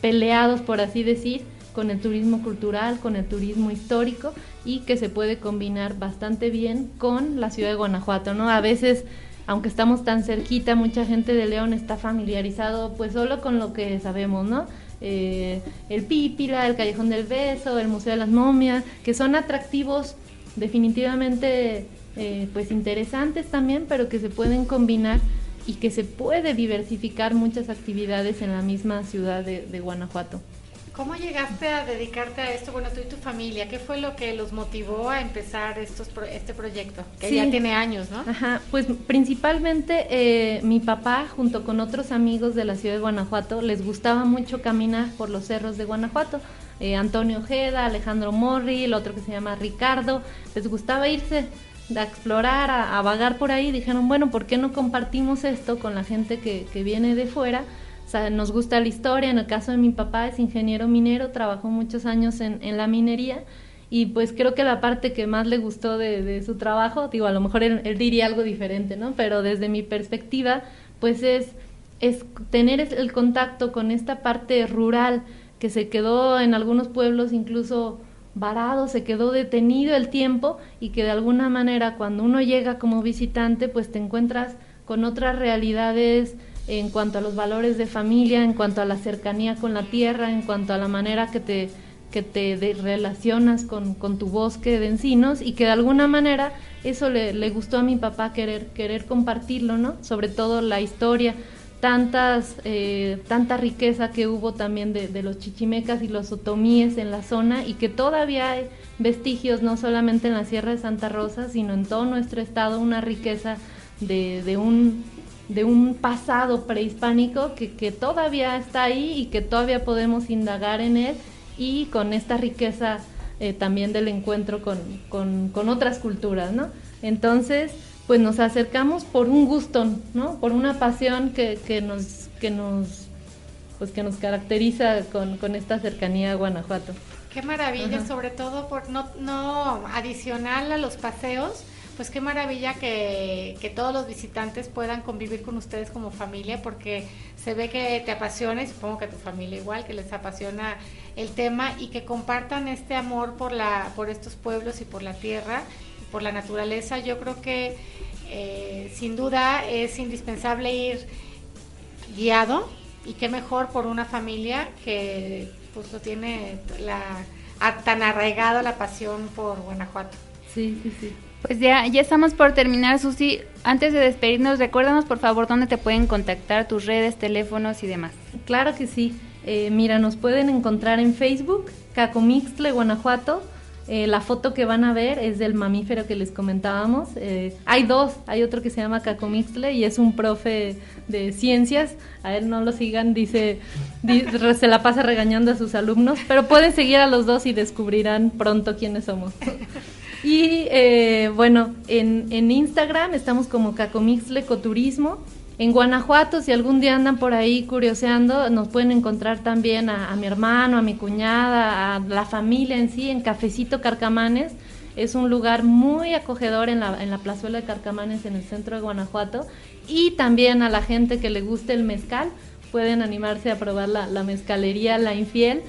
peleados, por así decir, con el turismo cultural, con el turismo histórico y que se puede combinar bastante bien con la ciudad de Guanajuato, ¿no? A veces, aunque estamos tan cerquita, mucha gente de León está familiarizado pues solo con lo que sabemos, ¿no? Eh, el Pípila, el Callejón del Beso, el Museo de las Momias, que son atractivos definitivamente eh, pues interesantes también, pero que se pueden combinar y que se puede diversificar muchas actividades en la misma ciudad de, de Guanajuato. ¿Cómo llegaste a dedicarte a esto? Bueno, tú y tu familia, ¿qué fue lo que los motivó a empezar estos pro- este proyecto? Que Sí. ya tiene años, ¿no? Ajá, pues principalmente eh, mi papá junto con otros amigos de la ciudad de Guanajuato les gustaba mucho caminar por los cerros de Guanajuato. Eh, Antonio Ojeda, Alejandro Morri, el otro que se llama Ricardo, les gustaba irse a explorar, a, a vagar por ahí. Dijeron, bueno, ¿por qué no compartimos esto con la gente que, que viene de fuera? O sea, nos gusta la historia. En el caso de mi papá es ingeniero minero, trabajó muchos años en, en la minería y pues creo que la parte que más le gustó de, de su trabajo, digo, a lo mejor él, él diría algo diferente, ¿no? Pero desde mi perspectiva, pues es, es tener el contacto con esta parte rural que se quedó en algunos pueblos incluso varado, se quedó detenido el tiempo y que de alguna manera cuando uno llega como visitante, pues te encuentras con otras realidades en cuanto a los valores de familia, en cuanto a la cercanía con la tierra, en cuanto a la manera que te, que te relacionas con, con tu bosque de encinos y que de alguna manera eso le, le gustó a mi papá querer, querer compartirlo, ¿no? Sobre todo la historia, tantas, eh, tanta riqueza que hubo también de, de los chichimecas y los otomíes en la zona y que todavía hay vestigios no solamente en la Sierra de Santa Rosa, sino en todo nuestro estado, una riqueza de, de un de un pasado prehispánico que, que todavía está ahí y que todavía podemos indagar en él y con esta riqueza eh, también del encuentro con, con, con otras culturas, ¿no? Entonces, pues nos acercamos por un gusto, ¿no? Por una pasión que, que nos, que nos, pues que nos caracteriza con, con esta cercanía a Guanajuato. Qué maravilla, Ajá. sobre todo por no, no adicional a los paseos, pues qué maravilla que, que todos los visitantes puedan convivir con ustedes como familia, porque se ve que te apasiona y supongo que a tu familia igual, que les apasiona el tema y que compartan este amor por la, por estos pueblos y por la tierra, por la naturaleza. Yo creo que eh, sin duda es indispensable ir guiado y qué mejor por una familia que pues lo tiene la a- tan arraigado la pasión por Guanajuato. Sí, sí, sí. Pues ya, ya estamos por terminar, Susi. Antes de despedirnos, recuérdanos por favor dónde te pueden contactar, tus redes, teléfonos y demás. Claro que sí. Eh, mira, nos pueden encontrar en Facebook, Cacomixtle, Guanajuato. Eh, la foto que van a ver es del mamífero que les comentábamos. Eh, hay dos, hay otro que se llama Cacomixtle y es un profe de ciencias. A él no lo sigan, dice, se la pasa regañando a sus alumnos, pero pueden seguir a los dos y descubrirán pronto quiénes somos. Y eh, bueno, en, en Instagram estamos como Cacomixle Ecoturismo. En Guanajuato, si algún día andan por ahí curioseando, nos pueden encontrar también a, mi hermano, a mi cuñada, a la familia en sí, en Cafecito Carcamanes. Es un lugar muy acogedor en la, en la plazuela de Carcamanes, en el centro de Guanajuato. Y también a la gente que le guste el mezcal, pueden animarse a probar la, la mezcalería La Infiel.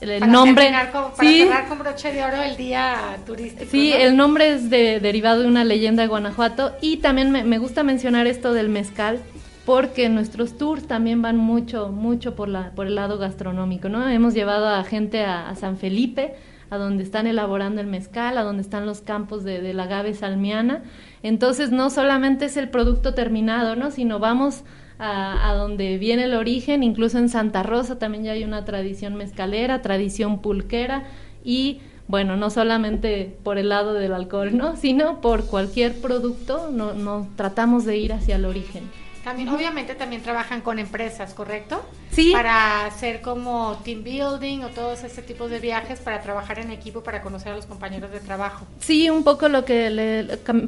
El Para nombre. terminar con- para Sí. cerrar con broche de oro el día turístico. Sí, ¿no? el nombre es de- derivado de una leyenda de Guanajuato y también me, me gusta mencionar esto del mezcal porque nuestros tours también van mucho, mucho por, la, por el lado gastronómico, ¿no? Hemos llevado a gente a, a San Felipe, a donde están elaborando el mezcal, a donde están los campos de, del agave salmiana. Entonces no solamente es el producto terminado, ¿no? Sino vamos a, a donde viene el origen, incluso en Santa Rosa también ya hay una tradición mezcalera, tradición pulquera y bueno, no solamente por el lado del alcohol, ¿no? Sino por cualquier producto, no, no tratamos de ir hacia el origen. También, obviamente también trabajan con empresas, ¿correcto? Sí. Para hacer como team building o todos ese tipo de viajes para trabajar en equipo, para conocer a los compañeros de trabajo. Sí, un poco lo que le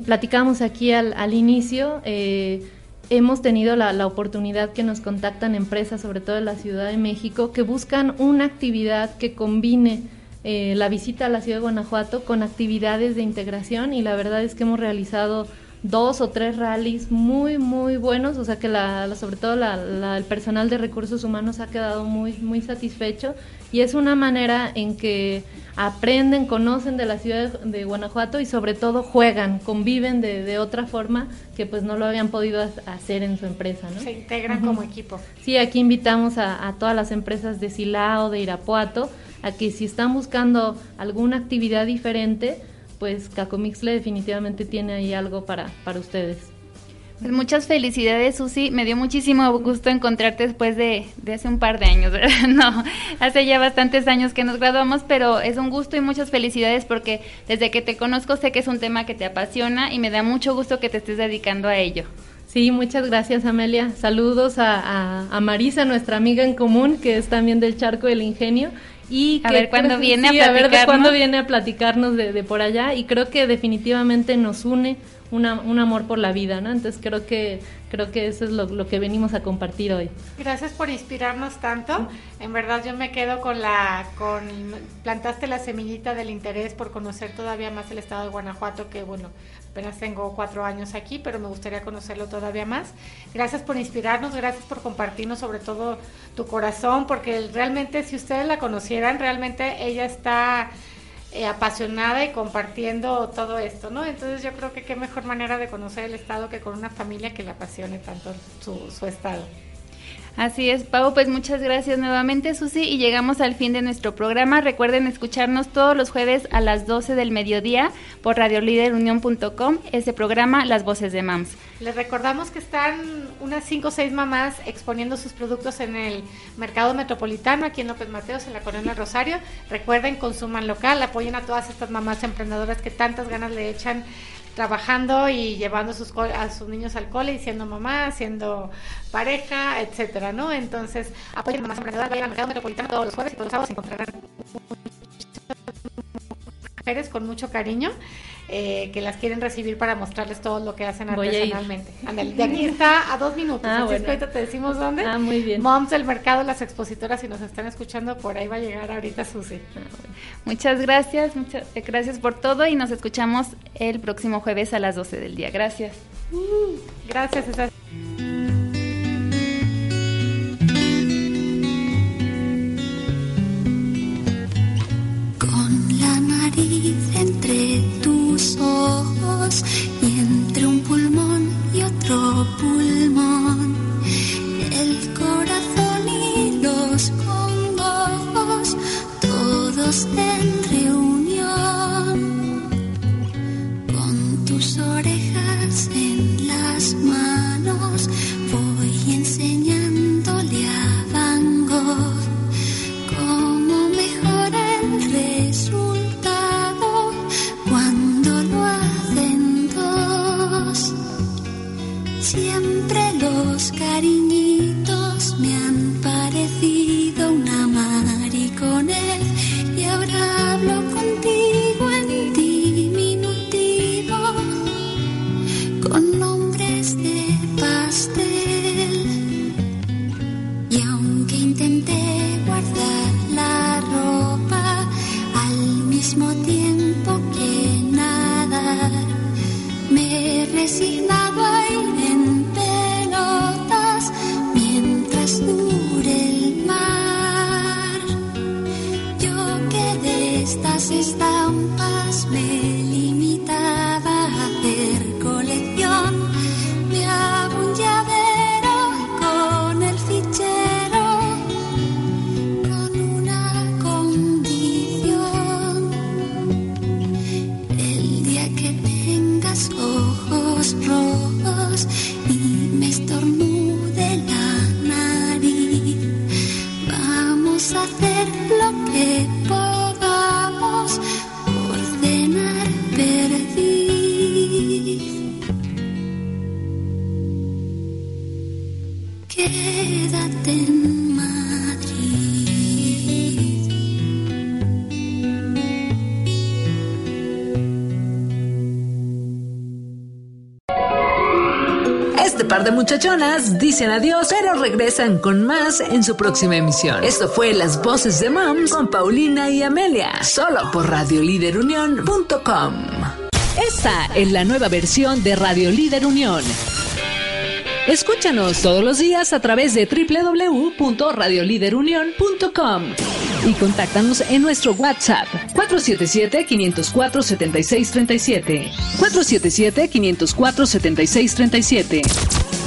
platicamos aquí al, al inicio. eh, hemos tenido la, la oportunidad que nos contactan empresas, sobre todo en la Ciudad de México, que buscan una actividad que combine eh, la visita a la Ciudad de Guanajuato con actividades de integración y la verdad es que hemos realizado dos o tres rallies muy muy buenos, o sea que la, la- sobre todo la- la- el personal de recursos humanos ha quedado muy muy satisfecho y es una manera en que aprenden, conocen de la ciudad de, de Guanajuato y sobre todo juegan, conviven de, de otra forma que pues no lo habían podido ha- hacer en su empresa, ¿no? Se integran Ujú. como equipo. Sí, aquí invitamos a, a todas las empresas de Silao, de Irapuato, a que si están buscando alguna actividad diferente, pues Cacomixle definitivamente tiene ahí algo para, para ustedes. Pues muchas felicidades, Susi. Me dio muchísimo gusto encontrarte después de, de hace un par de años, ¿verdad? No, hace ya bastantes años que nos graduamos, pero es un gusto y muchas felicidades porque desde que te conozco sé que es un tema que te apasiona y me da mucho gusto que te estés dedicando a ello. Sí, muchas gracias Amelia. Saludos a, a- a Marisa, nuestra amiga en común, que es también del Charco del Ingenio. Y A que ver cuándo viene a ver platicarnos. cuándo viene a platicarnos de, de por allá. Y creo que definitivamente nos une una, un amor por la vida, ¿no? Entonces creo que, creo que eso es lo, lo que venimos a compartir hoy. Gracias por inspirarnos tanto. En verdad yo me quedo con la, con plantaste la semillita del interés por conocer todavía más el estado de Guanajuato, que bueno, apenas tengo cuatro años aquí, pero me gustaría conocerlo todavía más. Gracias por inspirarnos, gracias por compartirnos sobre todo tu corazón, porque realmente si ustedes la conocieran, realmente ella está eh, apasionada y compartiendo todo esto, ¿no? Entonces yo creo que qué mejor manera de conocer el estado que con una familia que le apasione tanto su, su estado. Así es, Pau, pues muchas gracias nuevamente, Susi, y llegamos al fin de nuestro programa. Recuerden escucharnos todos los jueves a las 12 del mediodía por radioliderunión.com, ese programa Las Voces de Mams. Les recordamos que están unas 5 o 6 mamás exponiendo sus productos en el mercado metropolitano, aquí en López Mateos, en la Colonia Rosario. Recuerden, consuman local, apoyen a todas estas mamás emprendedoras que tantas ganas le echan trabajando y llevando sus a sus niños al cole y siendo mamá, siendo pareja, etcétera, ¿no? Entonces, apoyen a mamás emprendedoras, vayan al mercado metropolitano todos los jueves y todos los sábados encontrarán mujeres con mucho cariño eh, que las quieren recibir para mostrarles todo lo que hacen Voy artesanalmente. Ándale, de aquí está a dos minutos. Ah, bueno. ahorita te decimos dónde. Ah, muy bien. Moms del mercado, las expositoras, si nos están escuchando, por ahí va a llegar ahorita Susi. Muchas gracias, muchas eh, gracias por todo y nos escuchamos el próximo jueves a las 12 del día. Gracias. Gracias, César. Nariz entre tus ojos y entre un pulmón y otro pulmón, el corazón y los congojos, todos en reunión, con tus orejas en las manos, Siempre los estas estampas me dicen adiós, pero regresan con más en su próxima emisión. Esto fue Las Voces de Moms con Paulina y Amelia, solo por radioliderunión.com. Esta es la nueva versión de Radio Líder Unión. Escúchanos todos los días a través de www.radioliderunión.com y contáctanos en nuestro WhatsApp 477-504-7637. 477-504-7637.